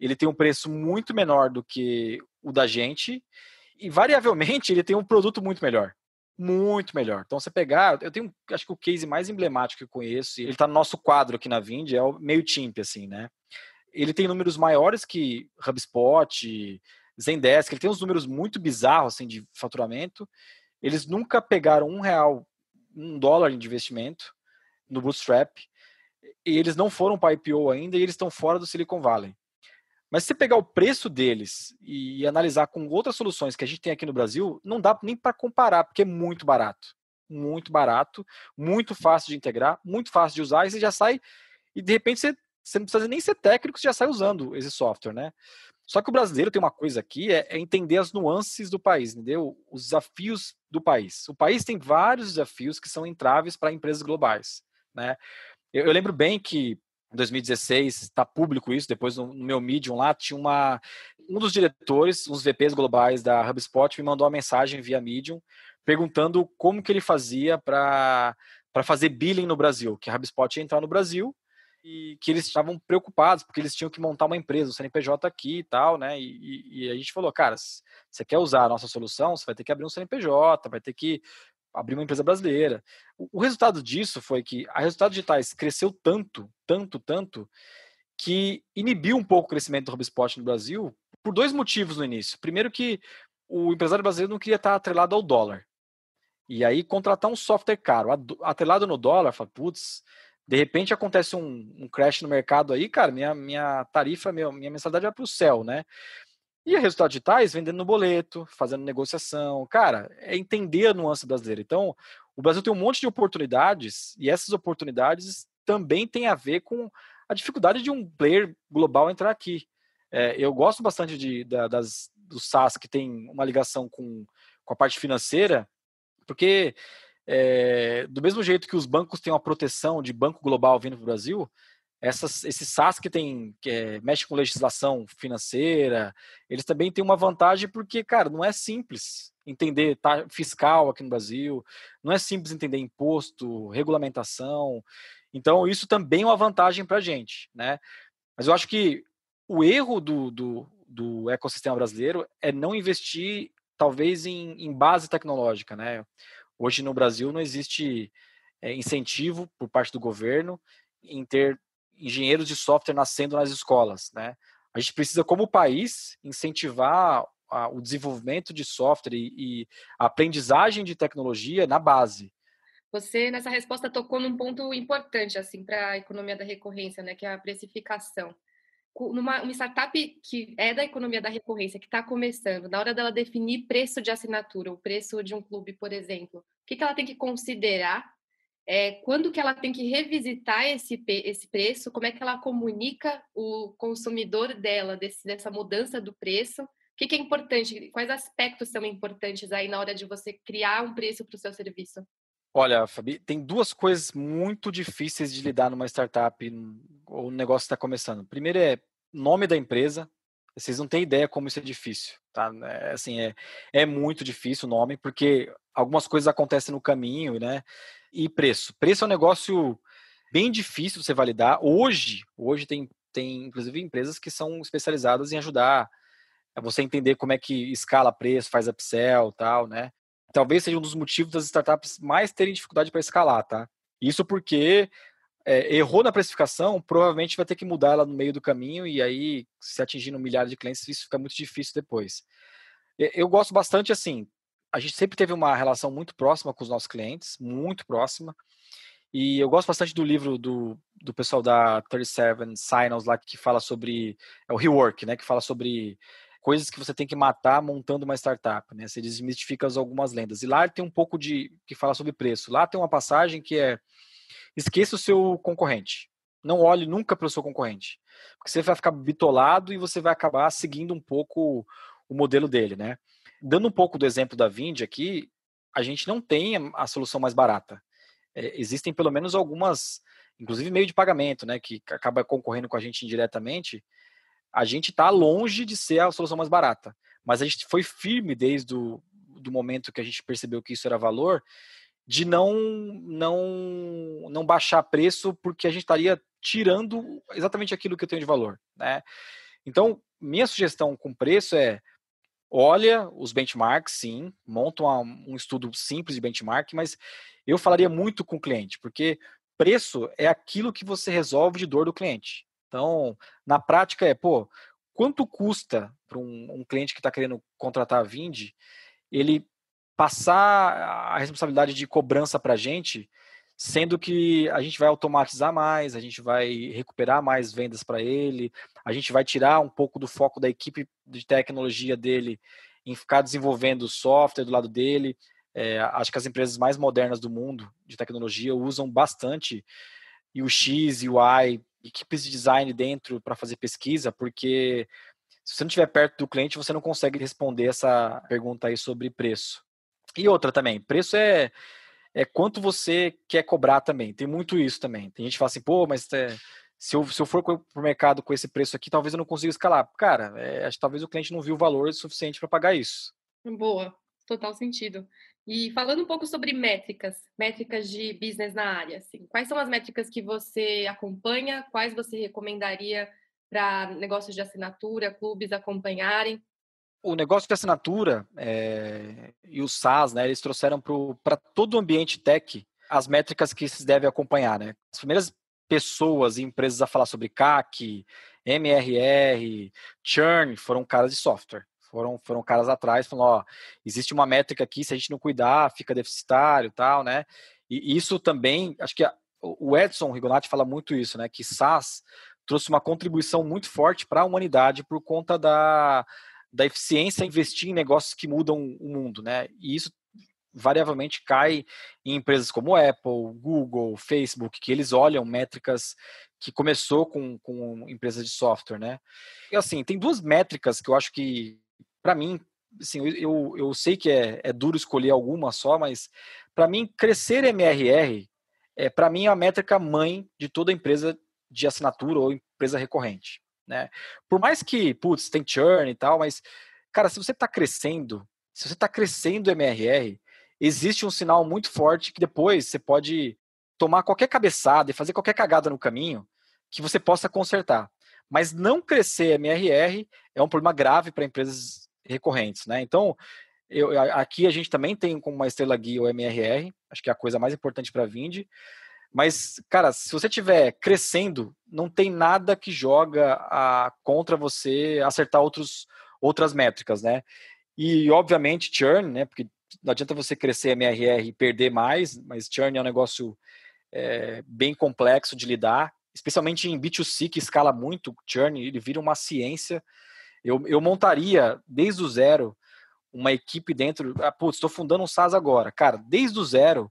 ele tem um preço muito menor do que o da gente, e variavelmente ele tem um produto muito melhor. Muito melhor. Então, você pegar, eu tenho, acho que o case mais emblemático que eu conheço, ele está no nosso quadro aqui na Vind, é o meio Timp, assim, né? Ele tem números maiores que HubSpot, Zendesk, ele tem uns números muito bizarros assim, de faturamento. Eles nunca pegaram um real, um dólar de investimento no Bootstrap. E eles não foram para IPO ainda e eles estão fora do Silicon Valley. Mas se você pegar o preço deles e analisar com outras soluções que a gente tem aqui no Brasil, não dá nem para comparar, porque é muito barato. Muito barato, muito fácil de integrar, muito fácil de usar, e você já sai, e de repente você, você não precisa nem ser técnico, você já sai usando esse software, né? Só que o brasileiro tem uma coisa aqui, é, é entender as nuances do país, entendeu? Os desafios do país. O país tem vários desafios que são entraves para empresas globais, né? Eu, eu, lembro bem que em 2016, está público isso, depois no, no, meu Medium lá, tinha uma, um dos diretores, uns VPs globais da HubSpot, me mandou uma mensagem via Medium, perguntando como que ele fazia para fazer billing no Brasil, que a HubSpot ia entrar no Brasil, e que eles estavam preocupados, porque eles tinham que montar uma empresa, o CNPJ aqui e tal, né? E, e, a gente falou, cara, você quer usar a nossa solução, você vai ter que abrir um CNPJ, vai ter que abrir uma empresa brasileira. O, o resultado disso foi que a Resultados Digitais cresceu tanto, tanto, tanto, que inibiu um pouco o crescimento do HubSpot no Brasil por dois motivos no início. Primeiro que o empresário brasileiro não queria estar atrelado ao dólar. E aí contratar um software caro, atrelado no dólar, fala, putz, de repente acontece um, um, crash no mercado aí, cara, minha, minha tarifa, minha, mensalidade vai para o céu, né? E resultados digitais vendendo no boleto, fazendo negociação. Cara, é entender a nuance brasileira. Então, o Brasil tem um monte de oportunidades e essas oportunidades também têm a ver com a dificuldade de um player global entrar aqui. É, eu gosto bastante de, da, das, dos SaaS que tem uma ligação com, com a parte financeira, porque é, do mesmo jeito que os bancos têm uma proteção de banco global vindo para o Brasil, essas, esses SaaS que, tem, que é, mexe com legislação financeira, eles também têm uma vantagem porque, cara, não é simples entender tá, fiscal aqui no Brasil, não é simples entender imposto, regulamentação. Então, isso também é uma vantagem para a gente, né? Mas eu acho que o erro do, do, do ecossistema brasileiro é não investir, talvez, em, em base tecnológica, né? Hoje no Brasil não existe é, incentivo por parte do governo em ter engenheiros de software nascendo nas escolas, né? A gente precisa, como país, incentivar a, o desenvolvimento de software e, e a aprendizagem de tecnologia na base. Você nessa resposta tocou num ponto importante assim para a economia da recorrência, né, que é a precificação. Numa uma startup que é da economia da recorrência, que está começando, na hora dela definir preço de assinatura, o preço de um clube, por exemplo, o que, que ela tem que considerar? É, quando que ela tem que revisitar esse, esse preço, como é que ela comunica o consumidor dela desse, dessa mudança do preço, o que, que é importante, quais aspectos são importantes aí na hora de você criar um preço para o seu serviço? Olha, Fabi, tem duas coisas muito difíceis de lidar numa startup ou um negócio está começando. Primeiro é nome da empresa. Vocês não têm ideia como isso é difícil, tá? É, assim, é, é muito difícil o nome, porque algumas coisas acontecem no caminho, né? E preço. Preço é um negócio bem difícil de você validar. Hoje, hoje tem, tem inclusive empresas que são especializadas em ajudar a você entender como é que escala preço, faz upsell, tal, né? Talvez seja um dos motivos das startups mais terem dificuldade para escalar, tá? Isso porque é, errou na precificação, provavelmente vai ter que mudar ela no meio do caminho e aí, se atingindo um milhar de clientes, isso fica muito difícil depois. Eu gosto bastante assim, a gente sempre teve uma relação muito próxima com os nossos clientes, muito próxima. E eu gosto bastante do livro do, do pessoal da 37 Signals lá que fala sobre é o rework, né, que fala sobre coisas que você tem que matar montando uma startup, né? Você desmistifica algumas lendas. E lá tem um pouco de que fala sobre preço. Lá tem uma passagem que é esqueça o seu concorrente. Não olhe nunca para o seu concorrente, porque você vai ficar bitolado e você vai acabar seguindo um pouco o modelo dele, né? Dando um pouco do exemplo da Vind aqui, a gente não tem a solução mais barata. É, existem pelo menos algumas, inclusive meio de pagamento, né, que acaba concorrendo com a gente indiretamente. A gente está longe de ser a solução mais barata, mas a gente foi firme desde o do momento que a gente percebeu que isso era valor, de não não não baixar preço porque a gente estaria tirando exatamente aquilo que eu tenho de valor, né? Então, minha sugestão com preço é olha os benchmarks, sim, monta um estudo simples de benchmark, mas eu falaria muito com o cliente, porque preço é aquilo que você resolve de dor do cliente. Então, na prática é, pô, quanto custa para um, um, cliente que está querendo contratar a Vind, ele passar a responsabilidade de cobrança para a gente sendo que a gente vai automatizar mais, a gente vai recuperar mais vendas para ele, a gente vai tirar um pouco do foco da equipe de tecnologia dele em ficar desenvolvendo software do lado dele. É, acho que as empresas mais modernas do mundo de tecnologia usam bastante UX, UI, equipes de design dentro para fazer pesquisa, porque se você não estiver perto do cliente, você não consegue responder essa pergunta aí sobre preço. E outra também, preço é é quanto você quer cobrar também. Tem muito isso também. Tem gente que fala assim, pô, mas é, se, eu, se eu for para o mercado com esse preço aqui, talvez eu não consiga escalar. Cara, é, acho que talvez o cliente não viu o valor suficiente para pagar isso. Boa, total sentido. E falando um pouco sobre métricas, métricas de business na área, assim, quais são as métricas que você acompanha? Quais você recomendaria para negócios de assinatura, clubes acompanharem? o negócio de assinatura é, e o SaaS, né, eles trouxeram para todo o ambiente tech as métricas que se deve acompanhar. Né? As primeiras pessoas e empresas a falar sobre CAC, MRR, churn, foram caras de software. Foram, foram caras atrás falando, ó, existe uma métrica aqui, se a gente não cuidar, fica deficitário tal, né? E isso também, acho que a, o Edson Rigonati fala muito isso, né? Que SaaS trouxe uma contribuição muito forte para a humanidade por conta da, da eficiência investir em negócios que mudam o mundo, né? E isso variavelmente cai em empresas como Apple, Google, Facebook, que eles olham métricas que começou com, com empresas de software, né? E assim, tem duas métricas que eu acho que, para mim, assim, eu, eu sei que é, é duro escolher alguma só, mas para mim, crescer MRR é, para mim, é a métrica mãe de toda empresa de assinatura ou empresa recorrente. Né? Por mais que, putz, tem churn e tal, mas, cara, se você está crescendo, se você está crescendo MRR, existe um sinal muito forte que depois você pode tomar qualquer cabeçada e fazer qualquer cagada no caminho que você possa consertar. Mas não crescer MRR é um problema grave para empresas recorrentes, né? Então, eu, aqui a gente também tem como uma estrela guia o MRR, acho que é a coisa mais importante para a. Mas, cara, se você estiver crescendo, não tem nada que joga a, contra você acertar outros, outras métricas, né? E, obviamente, churn, né? Porque não adianta você crescer MRR e perder mais, mas churn é um negócio é, bem complexo de lidar, especialmente em B2C, que escala muito churn, ele vira uma ciência. Eu, eu montaria desde o zero uma equipe dentro. Ah, putz, estou fundando um SaaS agora. Cara, desde o zero,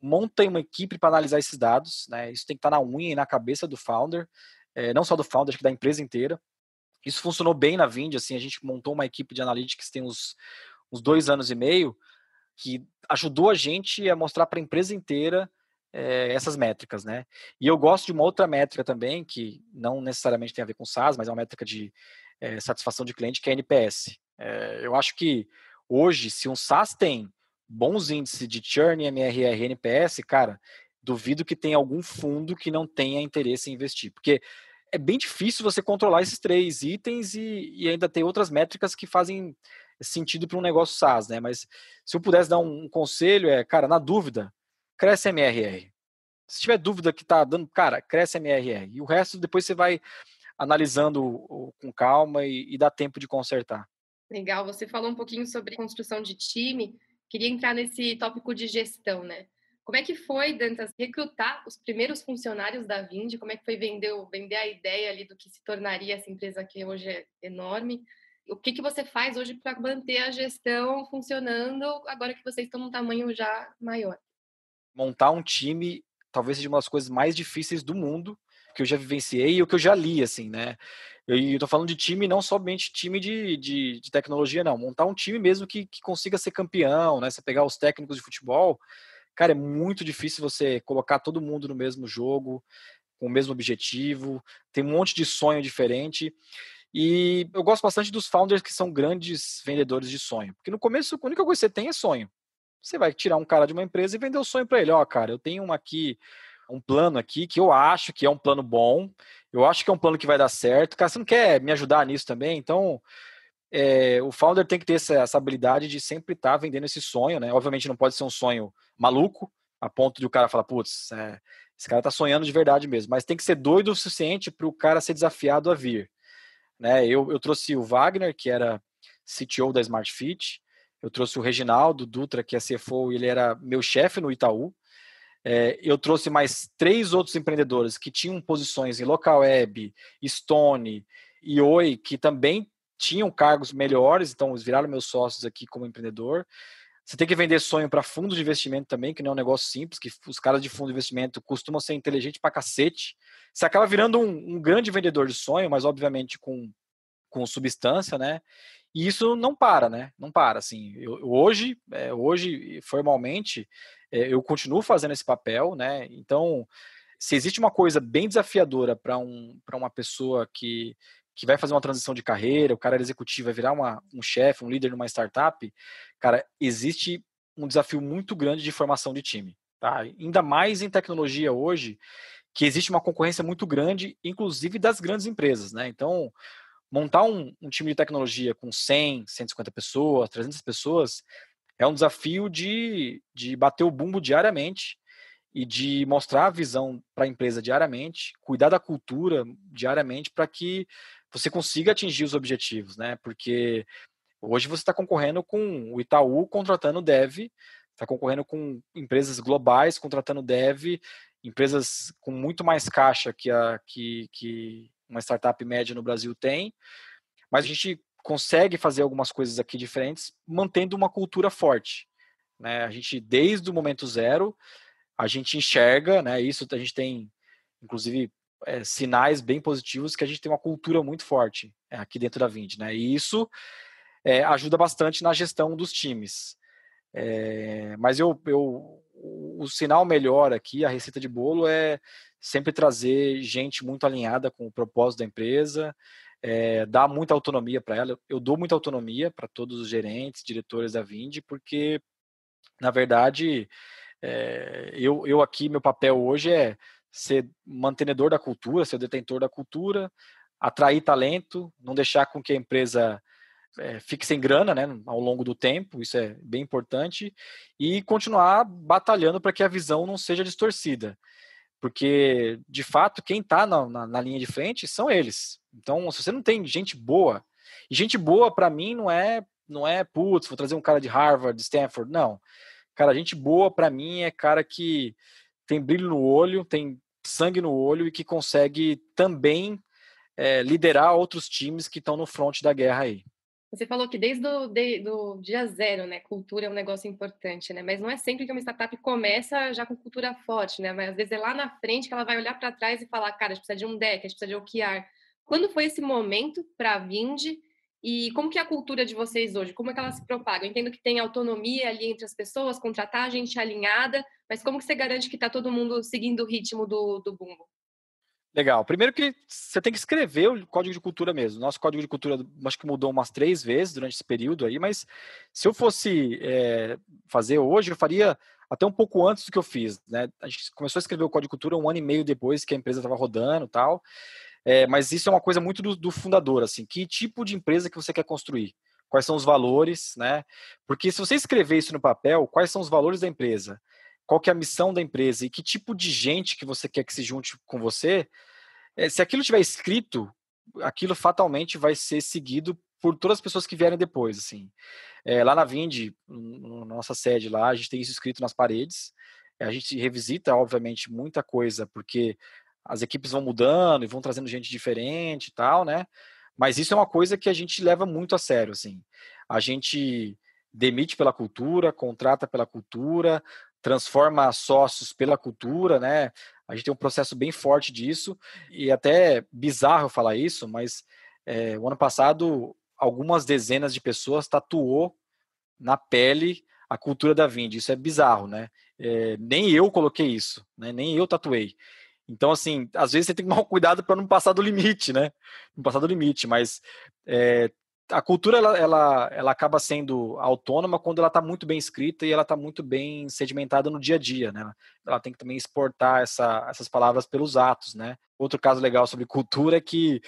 monta uma equipe para analisar esses dados. Né? Isso tem que estar tá na unha e na cabeça do founder, é, não só do founder, acho que da empresa inteira. Isso funcionou bem na Vind, assim, a gente montou uma equipe de analytics tem uns, uns dois anos e meio, que ajudou a gente a mostrar para a empresa inteira é, essas métricas, né? E eu gosto de uma outra métrica também, que não necessariamente tem a ver com SaaS, mas é uma métrica de é, satisfação de cliente, que é NPS. É, eu acho que hoje, se um SaaS tem bons índices de churn, MRR, NPS, cara, duvido que tenha algum fundo que não tenha interesse em investir, porque é bem difícil você controlar esses três itens e, e ainda ter outras métricas que fazem sentido para um negócio SaaS, né? Mas se eu pudesse dar um conselho, é, cara, na dúvida, cresce MRR. Se tiver dúvida que está dando, cara, cresce MRR. E o resto depois você vai analisando com calma e, e dá tempo de consertar. Legal, você falou um pouquinho sobre construção de time. Queria entrar nesse tópico de gestão, né? Como é que foi, Dantas, recrutar os primeiros funcionários da Vind? Como é que foi vender, vender a ideia ali do que se tornaria essa empresa que hoje é enorme? O que, que você faz hoje para manter a gestão funcionando agora que vocês estão num tamanho já maior? Montar um time talvez seja uma das coisas mais difíceis do mundo que eu já vivenciei e o que eu já li, assim, né? E eu tô falando de time, não somente time de, de, de tecnologia, não. Montar um time mesmo que, que consiga ser campeão, né? Você pegar os técnicos de futebol, cara, é muito difícil você colocar todo mundo no mesmo jogo, com o mesmo objetivo, tem um monte de sonho diferente. E eu gosto bastante dos founders que são grandes vendedores de sonho. Porque no começo, a única coisa que você tem é sonho. Você vai tirar um cara de uma empresa e vender o sonho para ele. Ó, oh, cara, eu tenho uma aqui um plano aqui que eu acho que é um plano bom, eu acho que é um plano que vai dar certo. Cara, você não quer me ajudar nisso também? Então, é, o founder tem que ter essa, essa habilidade de sempre estar tá vendendo esse sonho, né? Obviamente não pode ser um sonho maluco, a ponto de o cara falar, putz, é, esse cara tá sonhando de verdade mesmo, mas tem que ser doido o suficiente para o cara ser desafiado a vir. Né? Eu, eu trouxe o Wagner, que era CTO da Smart Fit, eu trouxe o Reginaldo Dutra, que é CFO, ele era meu chefe no Itaú, é, eu trouxe mais três outros empreendedores que tinham posições em Local Web, Stone e Oi, que também tinham cargos melhores, então eles viraram meus sócios aqui como empreendedor. Você tem que vender sonho para fundos de investimento também, que não é um negócio simples, que os caras de fundo de investimento costumam ser inteligentes para cacete. Você acaba virando um, um, grande vendedor de sonho, mas obviamente com, com substância, né? E isso não para, né? Não para, assim. Eu, hoje, é, hoje, formalmente, é, eu continuo fazendo esse papel, né? Então, se existe uma coisa bem desafiadora para um, uma pessoa que, que vai fazer uma transição de carreira, o cara executivo, vai virar uma, um chefe, um líder numa startup, cara, existe um desafio muito grande de formação de time. Tá? Ainda mais em tecnologia hoje, que existe uma concorrência muito grande, inclusive das grandes empresas. Né? Então, montar um, um time de tecnologia com 100, 150 pessoas, 300 pessoas, é um desafio de, de bater o bumbo diariamente e de mostrar a visão para a empresa diariamente, cuidar da cultura diariamente para que você consiga atingir os objetivos, né? Porque hoje você está concorrendo com o Itaú contratando dev, está concorrendo com empresas globais contratando dev, empresas com muito mais caixa que, a, que, que uma startup média no Brasil tem, mas a gente consegue fazer algumas coisas aqui diferentes, mantendo uma cultura forte. Né? A gente, desde o momento zero, a gente enxerga, né? Isso a gente tem, inclusive, é, sinais bem positivos que a gente tem uma cultura muito forte é, aqui dentro da Vind, né? E isso é, ajuda bastante na gestão dos times. É, mas eu, eu, o sinal melhor aqui, a receita de bolo é sempre trazer gente muito alinhada com o propósito da empresa, é, dá muita autonomia para ela. Eu dou muita autonomia para todos os gerentes, diretores da Vind, porque, na verdade, é, eu, eu aqui, meu papel hoje é ser mantenedor da cultura, ser detentor da cultura, atrair talento, não deixar com que a empresa é, fique sem grana né, ao longo do tempo, isso é bem importante, e continuar batalhando para que a visão não seja distorcida. Porque, de fato, quem está na, na, na, linha de frente são eles. Então, se você não tem gente boa, e gente boa, para mim, não é, não é, putz, vou trazer um cara de Harvard, de Stanford, não. Cara, gente boa, para mim, é cara que tem brilho no olho, tem sangue no olho e que consegue também é, liderar outros times que estão no front da guerra aí. Você falou que desde o de, do dia zero, né, cultura é um negócio importante, né? Mas não é sempre que uma startup começa já com cultura forte, né? Mas às vezes é lá na frente que ela vai olhar para trás e falar, cara, a gente precisa de um deck, a gente precisa de OKR. Quando foi esse momento para a Vind e como que é a cultura de vocês hoje? Como é que ela se propaga? Eu entendo que tem autonomia ali entre as pessoas, contratar gente alinhada, mas como que você garante que está todo mundo seguindo o ritmo do, do bumbo? Legal. Primeiro que você tem que escrever o código de cultura mesmo. Nosso código de cultura acho que mudou umas três vezes durante esse período aí, mas se eu fosse é, fazer hoje, eu faria até um pouco antes do que eu fiz. Né? A gente começou a escrever o código de cultura um ano e meio depois que a empresa estava rodando tal. É, mas isso é uma coisa muito do, do, fundador, assim. Que tipo de empresa que você quer construir? Quais são os valores, né? Porque se você escrever isso no papel, quais são os valores da empresa? Qual que é a missão da empresa e que tipo de gente que você quer que se junte com você, é, se aquilo tiver escrito, aquilo fatalmente vai ser seguido por todas as pessoas que vierem depois, assim. É, lá na Vind, nossa sede lá, a gente tem isso escrito nas paredes. A gente revisita, obviamente, muita coisa, porque as equipes vão mudando e vão trazendo gente diferente e tal, né? Mas isso é uma coisa que a gente leva muito a sério, assim. A gente demite pela cultura, contrata pela cultura, transforma sócios pela cultura, né? A gente tem um processo bem forte disso e até bizarro falar isso, mas é, o ano passado algumas dezenas de pessoas tatuou na pele a cultura da Vind. Isso é bizarro, né? É, nem eu coloquei isso, né? Nem eu tatuei. Então, assim, às vezes você tem que tomar cuidado para não passar do limite, né? Não passar do limite, mas é, a cultura ela, ela, ela acaba sendo autônoma quando ela está muito bem escrita e ela está muito bem sedimentada no dia a dia, né? Ela tem que também exportar essa, essas palavras pelos atos, né? Outro caso legal sobre cultura é que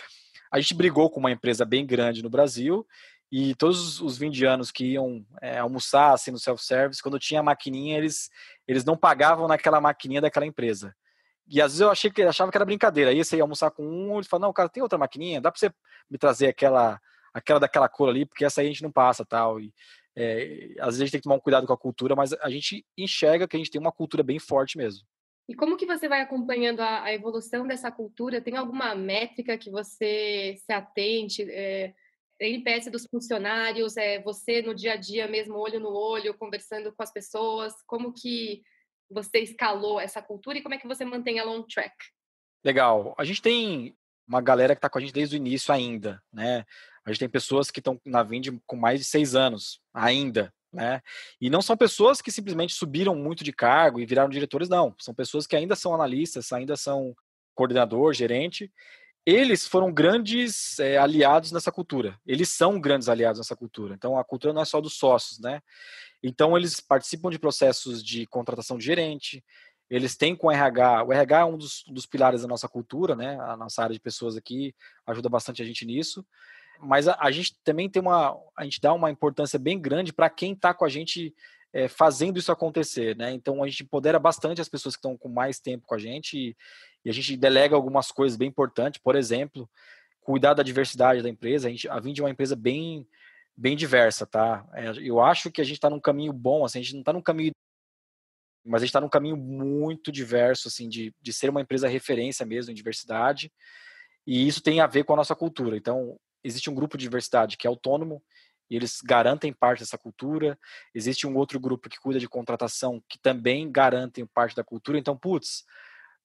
a gente brigou com uma empresa bem grande no Brasil e todos os vindianos que iam é, almoçar assim no self-service, quando tinha a maquininha, eles, eles não pagavam naquela maquininha daquela empresa. E às vezes eu achei que achava que era brincadeira. Aí você ia almoçar com um, ele falou: "Não, cara, tem outra maquininha? Dá para você me trazer aquela aquela daquela cor ali, porque essa aí a gente não passa tal. E, é, às vezes a gente tem que tomar um cuidado com a cultura, mas a gente enxerga que a gente tem uma cultura bem forte mesmo. E como que você vai acompanhando a, a evolução dessa cultura? Tem alguma métrica que você se atente? É, NPS dos funcionários, é você no dia a dia mesmo, olho no olho, conversando com as pessoas? Como que você escalou essa cultura e como é que você mantém ela on track? Legal. A gente tem uma galera que está com a gente desde o início ainda, né? A gente tem pessoas que estão na Vind com mais de seis anos ainda, né? E não são pessoas que simplesmente subiram muito de cargo e viraram diretores, não. São pessoas que ainda são analistas, ainda são coordenador, gerente. Eles foram grandes é, aliados nessa cultura. Eles são grandes aliados nessa cultura. Então, a cultura não é só dos sócios, né? Então, eles participam de processos de contratação de gerente, eles têm com o RH, o RH é um dos, dos pilares da nossa cultura, né? A nossa área de pessoas aqui ajuda bastante a gente nisso mas a, a, gente também tem uma, a gente dá uma importância bem grande para quem está com a gente é, fazendo isso acontecer, né? Então a gente empodera bastante as pessoas que estão com mais tempo com a gente e, e, a gente delega algumas coisas bem importantes, por exemplo, cuidar da diversidade da empresa. A, gente, a Vind é uma empresa bem, bem diversa, tá? É, eu acho que a gente está num caminho bom, assim, a gente não está num caminho mas a gente está num caminho muito diverso, assim, de, de ser uma empresa referência mesmo em diversidade, e isso tem a ver com a nossa cultura. Então, existe um grupo de diversidade que é autônomo e eles garantem parte dessa cultura. Existe um outro grupo que cuida de contratação que também garantem parte da cultura. Então, putz,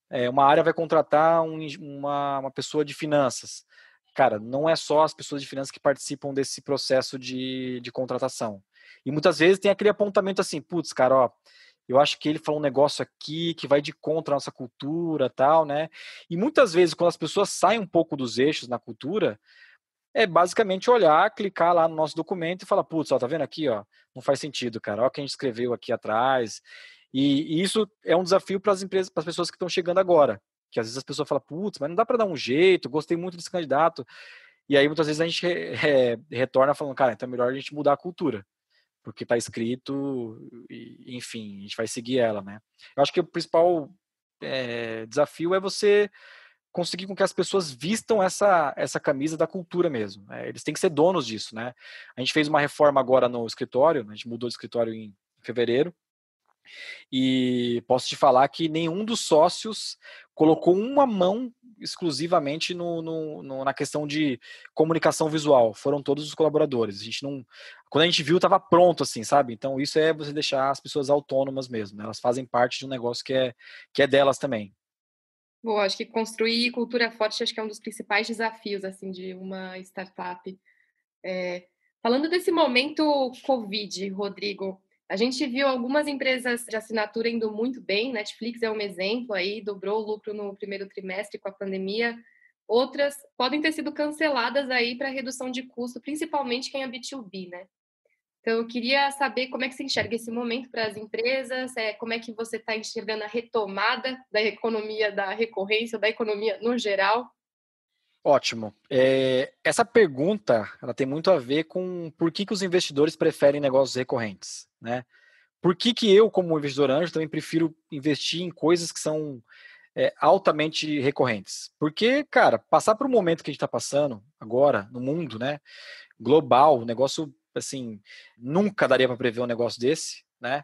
é, uma área vai contratar um, uma, uma pessoa de finanças. Cara, não é só as pessoas de finanças que participam desse processo de, de contratação. E muitas vezes tem aquele apontamento assim, putz, cara, ó, eu acho que ele falou um negócio aqui que vai de contra a nossa cultura, tal, né? E muitas vezes quando as pessoas saem um pouco dos eixos na cultura, é basicamente olhar, clicar lá no nosso documento e falar, putz, ó, tá vendo aqui, ó, não faz sentido, cara, olha o que a gente escreveu aqui atrás. E, e isso é um desafio para as empresas, para as pessoas que estão chegando agora, Que às vezes as pessoas falam, putz, mas não dá para dar um jeito, gostei muito desse candidato. E aí muitas vezes a gente é, retorna falando, cara, então é melhor a gente mudar a cultura, porque está escrito, e, enfim, a gente vai seguir ela, né? Eu acho que o principal é, desafio é você conseguir com que as pessoas vistam essa, essa camisa da cultura mesmo. Né? Eles têm que ser donos disso, né? A gente fez uma reforma agora no escritório, a gente mudou de escritório em fevereiro, e posso te falar que nenhum dos sócios colocou uma mão exclusivamente no, no, no, na questão de comunicação visual. Foram todos os colaboradores. A gente não, quando a gente viu, estava pronto, assim, sabe? Então isso é você deixar as pessoas autônomas mesmo. Né? Elas fazem parte de um negócio que é que é delas também. Bom, acho que construir cultura forte acho que é um dos principais desafios assim de uma startup. É, falando desse momento Covid, Rodrigo, a gente viu algumas empresas de assinatura indo muito bem, Netflix é um exemplo aí, dobrou o lucro no primeiro trimestre com a pandemia. Outras podem ter sido canceladas aí para redução de custo, principalmente quem é B2B, né? Então, eu queria saber como é que você enxerga esse momento para as empresas, é, como é que você está enxergando a retomada da economia da recorrência, da economia no geral. Ótimo. É, essa pergunta ela tem muito a ver com por que, que os investidores preferem negócios recorrentes. Né? Por que, que eu, como investidor anjo, também prefiro investir em coisas que são é, altamente recorrentes? Porque, cara, passar por um momento que a gente está passando agora no mundo, né, global, negócio assim, nunca daria para prever um negócio desse, né?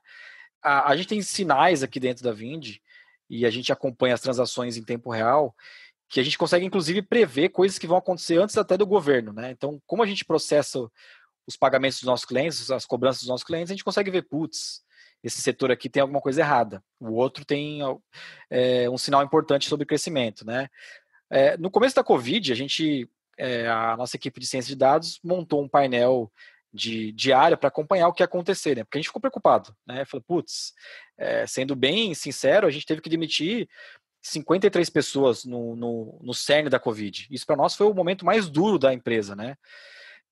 A, a gente tem sinais aqui dentro da Vind e a gente acompanha as transações em tempo real que a gente consegue inclusive prever coisas que vão acontecer antes até do governo, né? Então, como a gente processa os pagamentos dos nossos clientes, as cobranças dos nossos clientes, a gente consegue ver, putz, esse setor aqui tem alguma coisa errada, o outro tem é, um sinal importante sobre crescimento, né? É, no começo da Covid, a gente, é, a nossa equipe de ciência de dados montou um painel de diário para acompanhar o que acontecer, né? Porque a gente ficou preocupado, né? Falou, putz, é, sendo bem sincero, a gente teve que demitir 53 pessoas no, no, no cerne da Covid. Isso para nós foi o momento mais duro da empresa, né?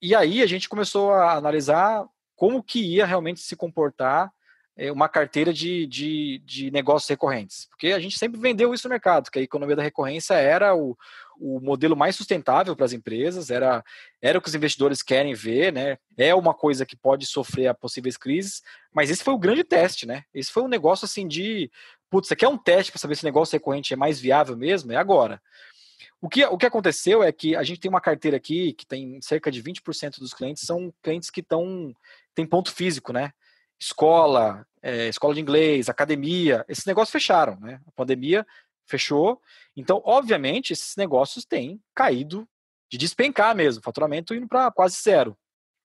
E aí a gente começou a analisar como que ia realmente se comportar é, uma carteira de, de, de negócios recorrentes. Porque a gente sempre vendeu isso no mercado, que a economia da recorrência era o, o modelo mais sustentável para as empresas, era, era o que os investidores querem ver, né? É uma coisa que pode sofrer a possíveis crises, mas esse foi o grande teste, né? Esse foi um negócio assim de putz, você quer um teste para saber se o negócio recorrente é mais viável mesmo? É agora. O que, o que aconteceu é que a gente tem uma carteira aqui que tem cerca de 20% dos clientes são clientes que estão tem ponto físico, né? Escola, é, escola de inglês, academia, esses negócios fecharam, né? A pandemia fechou. Então, obviamente, esses negócios têm caído de despencar mesmo, faturamento indo para quase zero.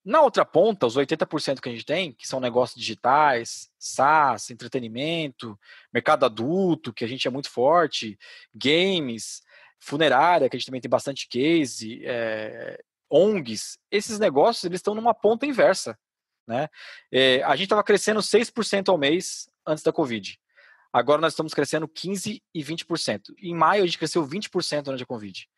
Na outra ponta, os 80% que a gente tem, que são negócios digitais, SaaS, entretenimento, mercado adulto, que a gente é muito forte, games, funerária, que a gente também tem bastante case, é, ONGs, esses negócios eles estão numa ponta inversa. Né? É, a gente estava crescendo 6% ao mês antes da Covid. Agora nós estamos crescendo 15% e 20%. Em maio a gente cresceu 20% durante a Covid.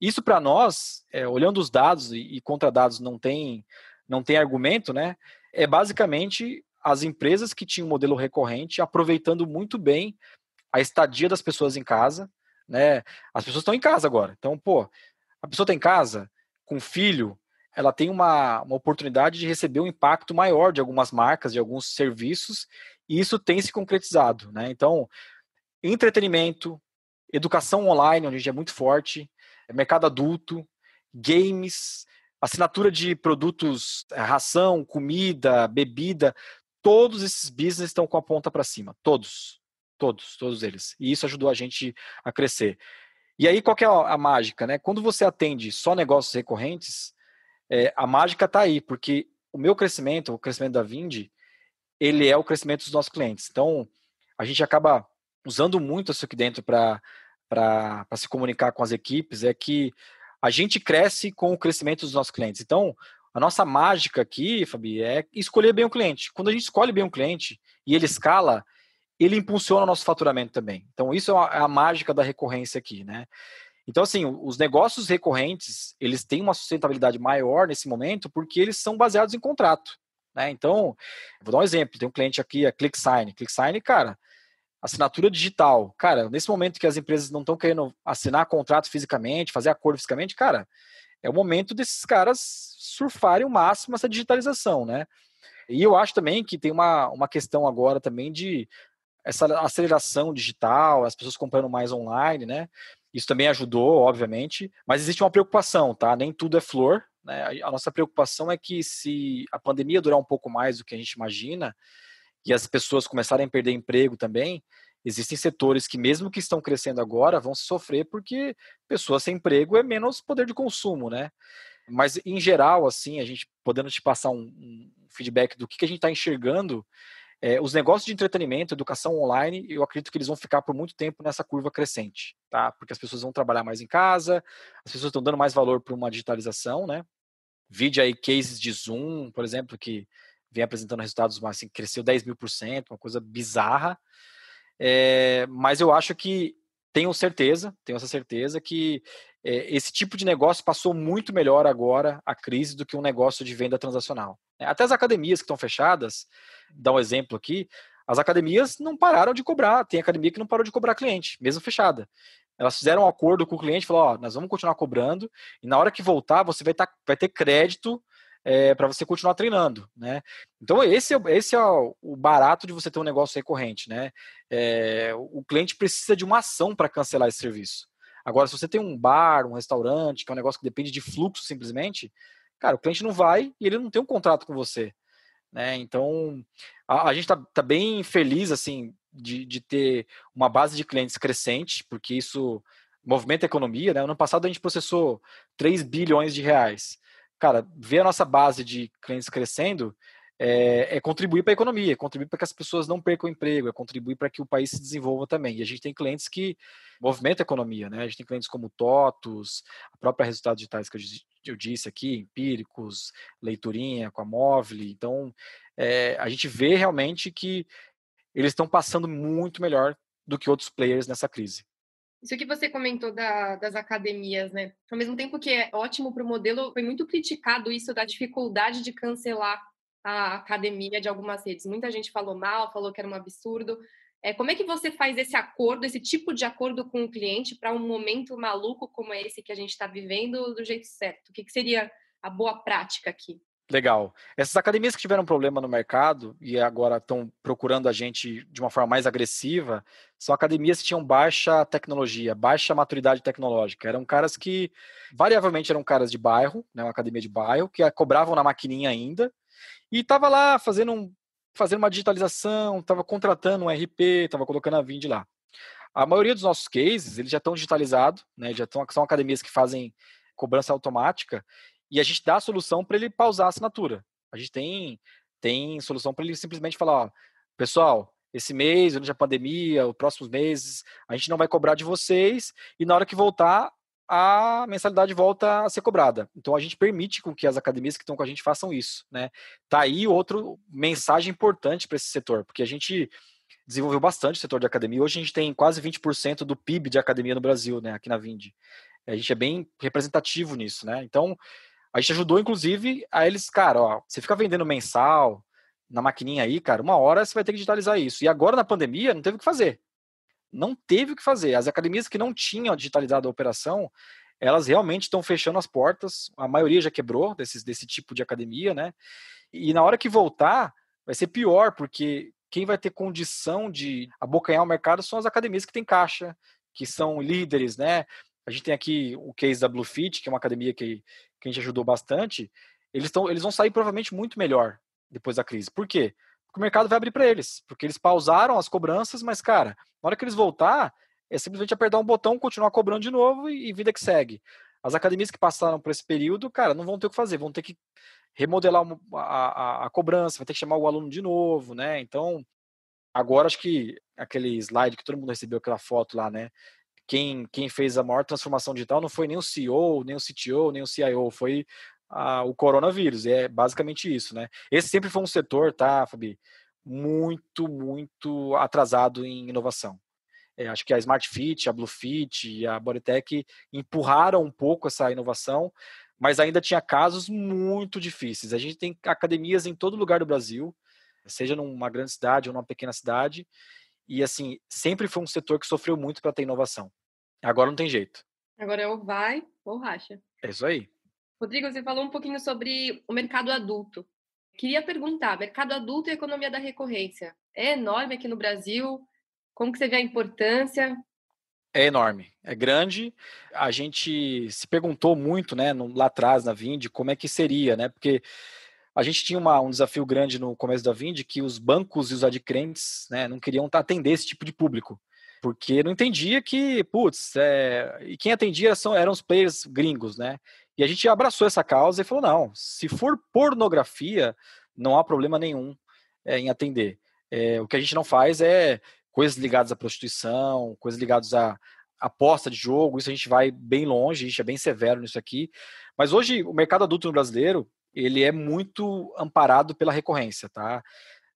Isso para nós, é, olhando os dados e, e contra dados não tem, não tem argumento, né? É basicamente as empresas que tinham modelo recorrente aproveitando muito bem a estadia das pessoas em casa, né? As pessoas estão em casa agora. Então, pô, a pessoa está em casa com filho, ela tem uma, uma oportunidade de receber um impacto maior de algumas marcas, de alguns serviços, e isso tem se concretizado, né? Então, entretenimento, educação online, onde a gente é muito forte, é mercado adulto, games, assinatura de produtos, é, ração, comida, bebida, todos esses business estão com a ponta para cima, todos, todos, todos eles. E isso ajudou a gente a crescer. E aí qual é a, mágica, né? Quando você atende só negócios recorrentes, é, a mágica está aí, porque o meu crescimento, o crescimento da Vind, ele é o crescimento dos nossos clientes. Então, a gente acaba usando muito isso aqui dentro para se comunicar com as equipes é que a gente cresce com o crescimento dos nossos clientes. Então, a nossa mágica aqui, Fabi, é escolher bem o cliente. Quando a gente escolhe bem o cliente e ele escala, ele impulsiona o nosso faturamento também. Então, isso é é a mágica da recorrência aqui, né? Então, assim, os negócios recorrentes, eles têm uma sustentabilidade maior nesse momento porque eles são baseados em contrato. Né? Então, vou dar um exemplo. Tem um cliente aqui, a ClickSign. ClickSign, cara, assinatura digital. Cara, nesse momento que as empresas não estão querendo assinar contrato fisicamente, fazer acordo fisicamente, cara, é o momento desses caras surfarem o máximo essa digitalização, né? E eu acho também que tem uma, uma questão agora também de essa aceleração digital, as pessoas comprando mais online, né? Isso também ajudou, obviamente, mas existe uma preocupação, tá? Nem tudo é flor, né? A nossa preocupação é que se a pandemia durar um pouco mais do que a gente imagina e as pessoas começarem a perder emprego também, existem setores que mesmo que estão crescendo agora vão sofrer porque pessoas sem emprego é menos poder de consumo, né? Mas em geral, assim, a gente podendo te passar um, um feedback do que, que a gente está enxergando é, os negócios de entretenimento, educação online, eu acredito que eles vão ficar por muito tempo nessa curva crescente, tá? Porque as pessoas vão trabalhar mais em casa, as pessoas estão dando mais valor para uma digitalização, né? Vide aí cases de Zoom, por exemplo, que vem apresentando resultados, assim, cresceu 10 mil por cento, uma coisa bizarra. É, mas eu acho que tenho certeza, tenho essa certeza que é, esse tipo de negócio passou muito melhor agora a crise do que um negócio de venda transacional. Né? Até as academias que estão fechadas, dar um exemplo aqui, as academias não pararam de cobrar. Tem academia que não parou de cobrar cliente, mesmo fechada. Elas fizeram um acordo com o cliente, falou, ó, nós vamos continuar cobrando e na hora que voltar você vai, tá, vai ter crédito é, para você continuar treinando, né? Então esse é, esse é o barato de você ter um negócio recorrente, né? É, o cliente precisa de uma ação para cancelar esse serviço. Agora, se você tem um bar, um restaurante, que é um negócio que depende de fluxo simplesmente, cara, o cliente não vai e ele não tem um contrato com você. Né? Então, a, a gente está tá bem feliz assim de, de ter uma base de clientes crescente, porque isso movimenta a economia. Né? Ano passado a gente processou 3 bilhões de reais. Cara, ver a nossa base de clientes crescendo é, é contribuir para a economia, é contribuir para que as pessoas não percam o emprego, é contribuir para que o país se desenvolva também. E a gente tem clientes que movimentam a economia, né? A gente tem clientes como TOTUS, a própria Resultados Digitais que eu, eu disse aqui, Empíricos, Leiturinha, com a Móvel. Então, é, a gente vê realmente que eles estão passando muito melhor do que outros players nessa crise. Isso que você comentou da, das academias, né? Ao mesmo tempo que é ótimo para o modelo, foi muito criticado isso da dificuldade de cancelar a academia de algumas redes. Muita gente falou mal, falou que era um absurdo. É, como é que você faz esse acordo, esse tipo de acordo com o cliente para um momento maluco como esse que a gente está vivendo do jeito certo? O que, que seria a boa prática aqui? Legal. Essas academias que tiveram problema no mercado e agora estão procurando a gente de uma forma mais agressiva, são academias que tinham baixa tecnologia, baixa maturidade tecnológica. Eram caras que, variavelmente, eram caras de bairro, né, uma academia de bairro, que cobravam na maquininha ainda, e estava lá fazendo, um, fazendo uma digitalização, estava contratando um RP, estava colocando a Vind lá. A maioria dos nossos cases, eles já estão digitalizados, né, já estão, são academias que fazem cobrança automática, e a gente dá a solução para ele pausar a assinatura. A gente tem, tem solução para ele simplesmente falar, ó, pessoal, esse mês, durante a pandemia, os próximos meses, a gente não vai cobrar de vocês, e na hora que voltar, a mensalidade volta a ser cobrada. Então a gente permite com que as academias que estão com a gente façam isso, né? Tá aí outra mensagem importante para esse setor, porque a gente desenvolveu bastante o setor de academia. Hoje a gente tem quase 20% do PIB de academia no Brasil, né, aqui na Vind. A gente é bem representativo nisso, né? Então, a gente ajudou inclusive a eles, cara, ó, você fica vendendo mensal na maquininha aí, cara, uma hora você vai ter que digitalizar isso. E agora na pandemia não teve o que fazer não teve o que fazer. As academias que não tinham digitalizado a operação, elas realmente estão fechando as portas. A maioria já quebrou desses, desse tipo de academia, né? E na hora que voltar, vai ser pior, porque quem vai ter condição de abocanhar o mercado são as academias que têm caixa, que são líderes, né? A gente tem aqui o case da Bluefit, que é uma academia que, que a gente ajudou bastante. Eles, tão, eles vão sair provavelmente muito melhor depois da crise. Por quê? Porque o mercado vai abrir para eles, porque eles pausaram as cobranças, mas, cara, na hora que eles voltar, é simplesmente apertar um botão, continuar cobrando de novo e, e vida que segue. As academias que passaram por esse período, cara, não vão ter o que fazer, vão ter que remodelar a, a, a cobrança, vai ter que chamar o aluno de novo, né? Então, agora acho que aquele slide que todo mundo recebeu aquela foto lá, né? Quem, quem fez a maior transformação digital não foi nem o CEO, nem o CTO, nem o CIO, foi a, o coronavírus. é basicamente isso, né? Esse sempre foi um setor, tá, Fabi? muito, muito atrasado em inovação. É, acho que a Smart Fit, a Bluefit e a Bodytech empurraram um pouco essa inovação, mas ainda tinha casos muito difíceis. A gente tem academias em todo lugar do Brasil, seja numa grande cidade ou numa pequena cidade, e assim, sempre foi um setor que sofreu muito para ter inovação. Agora não tem jeito. Agora é ou vai ou racha. É isso aí. Rodrigo, você falou um pouquinho sobre o mercado adulto. Queria perguntar, mercado adulto e economia da recorrência, é enorme aqui no Brasil? Como que você vê a importância? É enorme, é grande. A gente se perguntou muito, né, lá atrás na Vind, como é que seria, né? Porque a gente tinha uma, um desafio grande no começo da Vind, que os bancos e os adquirentes, né, não queriam atender esse tipo de público, porque não entendia que, putz, é, e quem atendia são, eram os players gringos, né? E a gente abraçou essa causa e falou: não, se for pornografia, não há problema nenhum é, em atender. É, o que a gente não faz é coisas ligadas à prostituição, coisas ligadas à aposta de jogo, isso a gente vai bem longe, a gente é bem severo nisso aqui. Mas hoje o mercado adulto no brasileiro, ele é muito amparado pela recorrência, tá?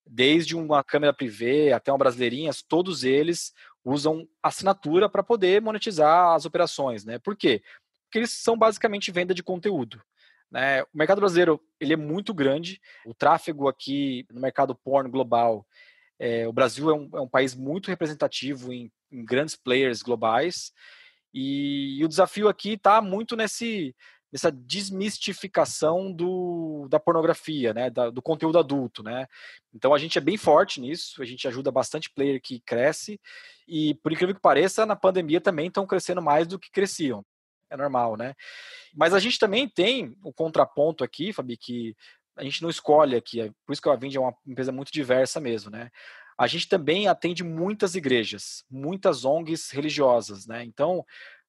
Desde uma câmera privê até uma brasileirinhas, todos eles usam assinatura para poder monetizar as operações, né? Por quê? Porque eles são basicamente venda de conteúdo. Né? O mercado brasileiro ele é muito grande, o tráfego aqui no mercado porno global é, o Brasil é um, é um, país muito representativo em, em grandes players globais e, e o desafio aqui está muito nesse, nessa desmistificação do, da pornografia, né, da, do conteúdo adulto, né. Então a gente é bem forte nisso, a gente ajuda bastante player que cresce e por incrível que pareça na pandemia também estão crescendo mais do que cresciam, é normal, né. Mas a gente também tem o contraponto aqui, Fabi, que a gente não escolhe aqui, é por isso que a Vind é uma empresa muito diversa mesmo, né? A gente também atende muitas igrejas, muitas ONGs religiosas, né? Então,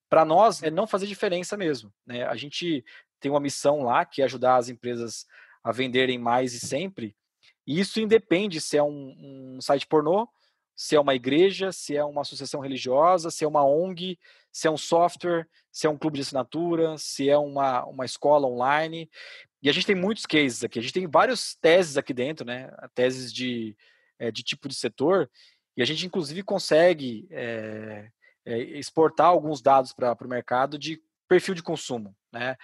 para nós é não fazer diferença mesmo, né? A gente tem uma missão lá que é ajudar as empresas a venderem mais e sempre. E isso independe se é um, um site pornô, se é uma igreja, se é uma associação religiosa, se é uma ONG, se é um software, se é um clube de assinatura, se é uma, uma escola online. E a gente tem muitos cases aqui, a gente tem várias teses aqui dentro, né? Teses de, é, de tipo de setor, e a gente inclusive consegue é, é, exportar alguns dados para o mercado de perfil de consumo, né?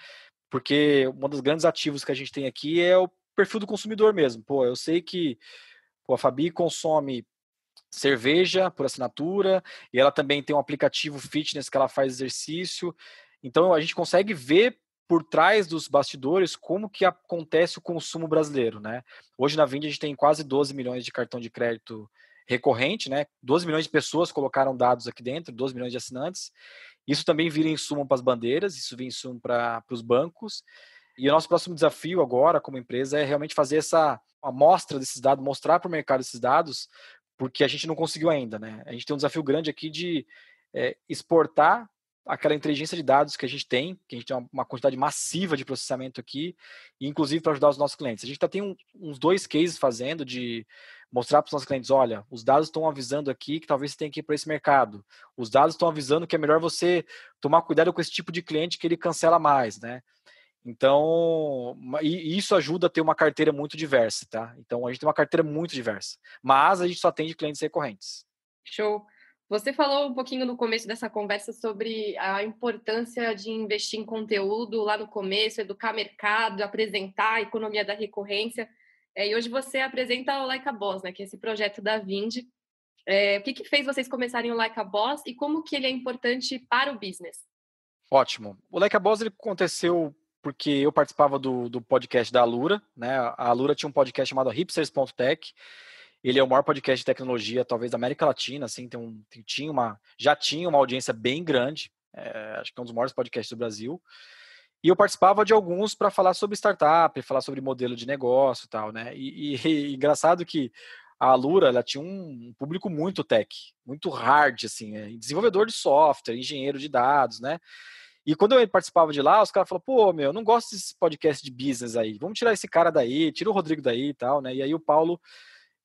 Porque um dos grandes ativos que a gente tem aqui é o perfil do consumidor mesmo. Pô, eu sei que pô, a Fabi consome cerveja por assinatura, e ela também tem um aplicativo fitness que ela faz exercício. Então a gente consegue ver por trás dos bastidores como que acontece o consumo brasileiro, né? Hoje na Vind a gente tem quase 12 milhões de cartão de crédito recorrente, né? 12 milhões de pessoas colocaram dados aqui dentro, 12 milhões de assinantes. Isso também vira insumo para as bandeiras, isso vira insumo para os bancos. E o nosso próximo desafio agora, como empresa, é realmente fazer essa amostra desses dados, mostrar para o mercado esses dados, porque a gente não conseguiu ainda, né? A gente tem um desafio grande aqui de é, exportar aquela inteligência de dados que a gente tem, que a gente tem uma, quantidade massiva de processamento aqui, inclusive para ajudar os nossos clientes. A gente tá, tem um, uns dois cases fazendo de mostrar para os nossos clientes, olha, os dados estão avisando aqui que talvez você tenha que ir para esse mercado. Os dados estão avisando que é melhor você tomar cuidado com esse tipo de cliente que ele cancela mais, né? Então, e isso ajuda a ter uma carteira muito diversa, tá? Então, a gente tem uma carteira muito diversa, mas a gente só atende clientes recorrentes. Show. Você falou um pouquinho no começo dessa conversa sobre a importância de investir em conteúdo lá no começo, educar mercado, apresentar a economia da recorrência. É, e hoje você apresenta o Like a Boss, né, que é esse projeto da Vind. É, o que, que fez vocês começarem o Like a Boss e como que ele é importante para o business? Ótimo. O Like a Boss ele aconteceu porque eu participava do, do podcast da Alura, né? A Alura tinha um podcast chamado hipsters.tech ele é o maior podcast de tecnologia, talvez da América Latina, assim, tem um, tem, tinha uma, já tinha uma audiência bem grande, é, acho que é um dos maiores podcasts do Brasil. E eu participava de alguns para falar sobre startup, falar sobre modelo de negócio e tal, né? E, e, e engraçado que a Alura, ela tinha um público muito tech, muito hard, assim, é, desenvolvedor de software, engenheiro de dados, né? E quando eu participava de lá, os caras falavam, pô, meu, eu não gosto desse podcast de business aí, vamos tirar esse cara daí, tira o Rodrigo daí e tal, né? E aí o Paulo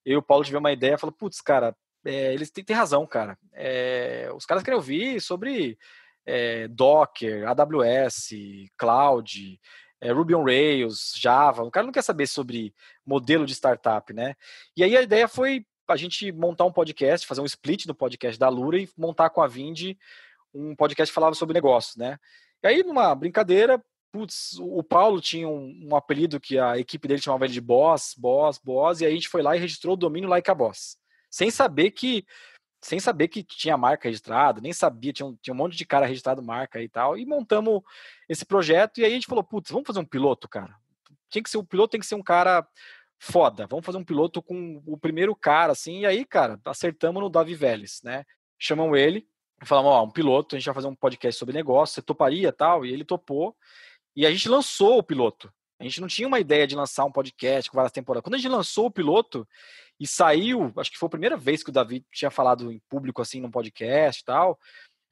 eu e o Paulo tivemos uma ideia, falou, putz, cara, é, eles têm, têm, razão, cara. É, os caras querem ouvir sobre é, Docker, AWS, Cloud, é, Ruby on Rails, Java. O cara não quer saber sobre modelo de startup, né? E aí a ideia foi a gente montar um podcast, fazer um split no podcast da Lura e montar com a Vind um podcast que falava sobre negócios, né? E aí, numa brincadeira, putz, o Paulo tinha um, um, apelido que a equipe dele chamava ele de Boss, Boss, Boss, e aí a gente foi lá e registrou o domínio Like a Boss, sem saber que sem saber que tinha marca registrada, nem sabia, tinha um, tinha um monte de cara registrado marca e tal, e montamos esse projeto, e aí a gente falou, putz, vamos fazer um piloto, cara. Tinha que ser, o piloto tem que ser um cara foda, vamos fazer um piloto com o primeiro cara, assim, e aí, cara, acertamos no Davi Vélez, né? Chamam ele, falamos, ó, um piloto, a gente vai fazer um podcast sobre negócio, você toparia tal, e ele topou, e a gente lançou o piloto. A gente não tinha uma ideia de lançar um podcast com várias temporadas. Quando a gente lançou o piloto e saiu, acho que foi a primeira vez que o Davi tinha falado em público assim num podcast e tal,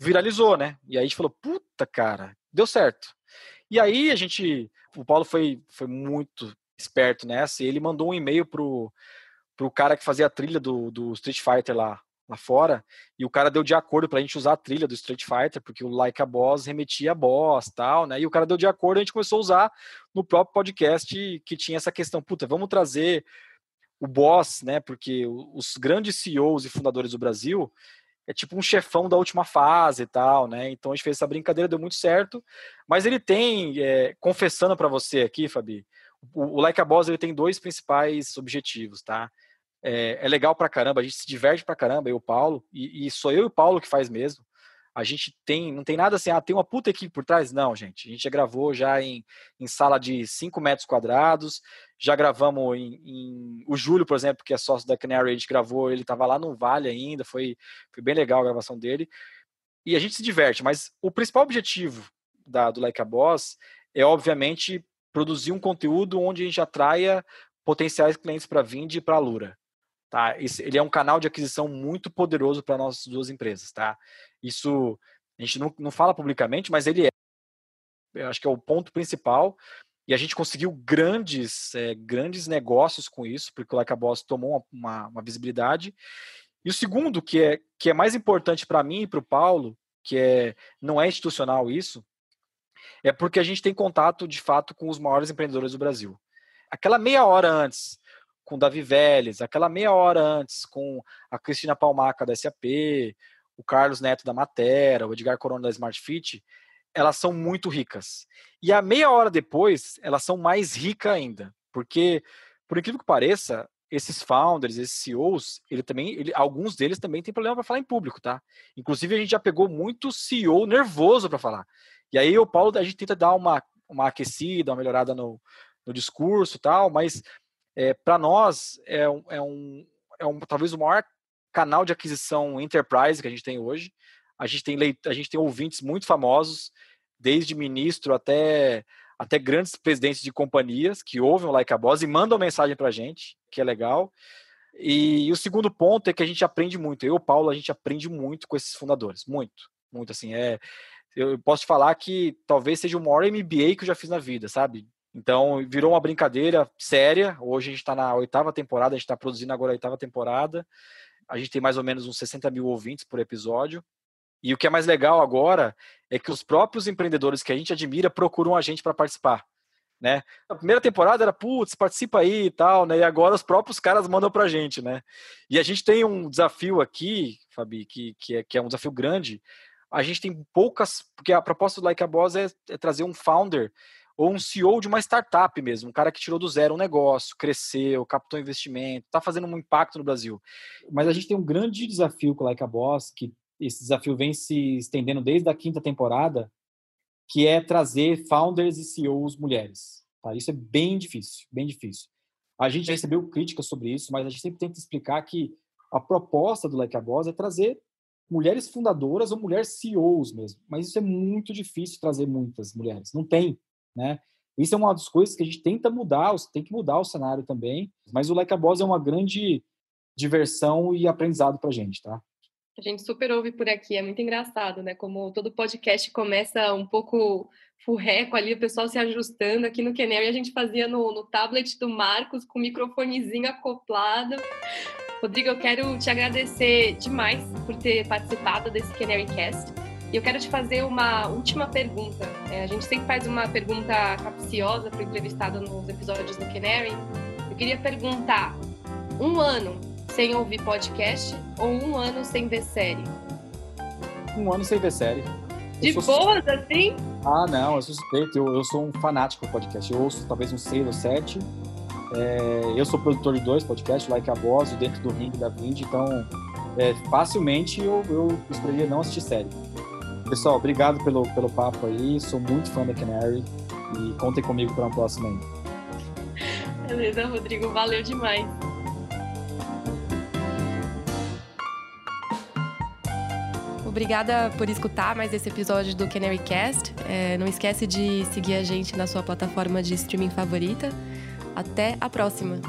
viralizou, né? E aí a gente falou: "Puta, cara, deu certo". E aí a gente, o Paulo foi foi muito esperto nessa, e ele mandou um e-mail pro pro cara que fazia a trilha do, do Street Fighter lá, lá fora, e o cara deu de acordo pra gente usar a trilha do Street Fighter, porque o Like a Boss remetia a boss tal, né? E o cara deu de acordo, a gente começou a usar no próprio podcast que tinha essa questão, puta, vamos trazer o boss, né? Porque os grandes CEOs e fundadores do Brasil é tipo um chefão da última fase e tal, né? Então a gente fez essa brincadeira, deu muito certo. Mas ele tem, é, confessando para você aqui, Fabi, o, o Like a Boss ele tem dois principais objetivos, tá? É, é, legal pra caramba, a gente se diverte pra caramba, eu e o Paulo, e, e, sou eu e o Paulo que faz mesmo. A gente tem, não tem nada assim, ah, tem uma puta equipe por trás? Não, gente. A gente já gravou já em, em sala de 5 metros quadrados, já gravamos em, em, O Júlio, por exemplo, que é sócio da Canary, a gente gravou, ele tava lá no Vale ainda, foi, foi bem legal a gravação dele. E a gente se diverte, mas o principal objetivo da, do Like a Boss é, obviamente, produzir um conteúdo onde a gente atraia potenciais clientes para Vind e para Lura. Tá? ele é um canal de aquisição muito poderoso para nossas duas empresas. Tá? Isso a gente não, não fala publicamente, mas ele é. Eu acho que é o ponto principal. E a gente conseguiu grandes, é, grandes negócios com isso, porque o Like a Boss tomou uma, uma, uma visibilidade. E o segundo, que é, que é mais importante para mim e para o Paulo, que é, não é institucional isso, é porque a gente tem contato de fato com os maiores empreendedores do Brasil. Aquela meia hora antes com Davi Vélez, aquela meia hora antes com a Cristina Palmaca da SAP, o Carlos Neto da Matera, o Edgar Corona da Smart Fit, elas são muito ricas. E a meia hora depois, elas são mais ricas ainda, porque, por incrível que pareça, esses founders, esses CEOs, ele também, ele, alguns deles também têm problema para falar em público, tá? Inclusive a gente já pegou muito CEO nervoso para falar. E aí o Paulo a gente tenta dar uma, uma aquecida, uma melhorada no, no discurso, tal, mas é, para nós é um, é, um, é um talvez o maior canal de aquisição enterprise que a gente tem hoje. A gente tem leit a gente tem ouvintes muito famosos, desde ministro até até grandes presidentes de companhias que ouvem o Like a Boss e mandam mensagem para a gente, que é legal. E, e, o segundo ponto é que a gente aprende muito. Eu o Paulo, a gente aprende muito com esses fundadores. Muito, muito. Assim, é, eu posso te falar que talvez seja o maior MBA que eu já fiz na vida, sabe? Então, virou uma brincadeira séria. Hoje a gente está na oitava temporada, a gente está produzindo agora a oitava temporada. A gente tem mais ou menos uns 60 mil ouvintes por episódio. E o que é mais legal agora é que os próprios empreendedores que a gente admira procuram a gente para participar. Né? A primeira temporada era, putz, participa aí e tal, né? E agora os próprios caras mandam para a gente, né? E a gente tem um desafio aqui, Fabi, que, que, é, que é um desafio grande. A gente tem poucas, porque a proposta do Like a Boss é, é trazer um founder ou um CEO de uma startup mesmo, um cara que tirou do zero um negócio, cresceu, captou investimento, está fazendo um impacto no Brasil. Mas a gente tem um grande desafio com o Like a Boss, que esse desafio vem se estendendo desde a quinta temporada, que é trazer founders e CEOs mulheres. Tá? Isso é bem difícil, bem difícil. A gente já recebeu críticas sobre isso, mas a gente sempre tenta explicar que a proposta do Like a Boss é trazer mulheres fundadoras ou mulheres CEOs mesmo. Mas isso é muito difícil trazer muitas mulheres. Não tem né? Isso é uma das coisas que a gente tenta mudar, tem que mudar o cenário também, mas o Like a Boss é uma grande diversão e aprendizado para a gente, tá? A gente super ouve por aqui, é muito engraçado, né? Como todo podcast começa um pouco furreco ali, o pessoal se ajustando aqui no e a gente fazia no, no tablet do Marcos com o microfonezinho acoplado. Rodrigo, eu quero te agradecer demais por ter participado desse Canary Cast. E eu quero te fazer uma última pergunta. É, a gente sempre faz uma pergunta capciosa para o entrevistado nos episódios do Canary. Eu queria perguntar: um ano sem ouvir podcast ou um ano sem ver série? Um ano sem ver série. De boas, assim? Ah, não, eu sou suspeito. Eu, eu sou um fanático do podcast. Eu ouço talvez uns seis ou sete. É, eu sou produtor de dois podcasts, Like a Boss, Dentro do Ring da Vind, então é, facilmente eu, eu escolheria não assistir série. Pessoal, obrigado pelo, pelo papo aí. Sou muito fã da Canary e contem comigo para uma próxima aí. Beleza, Rodrigo. Valeu demais. Obrigada por escutar mais esse episódio do Canary Cast. É, não esquece de seguir a gente na sua plataforma de streaming favorita. Até a próxima!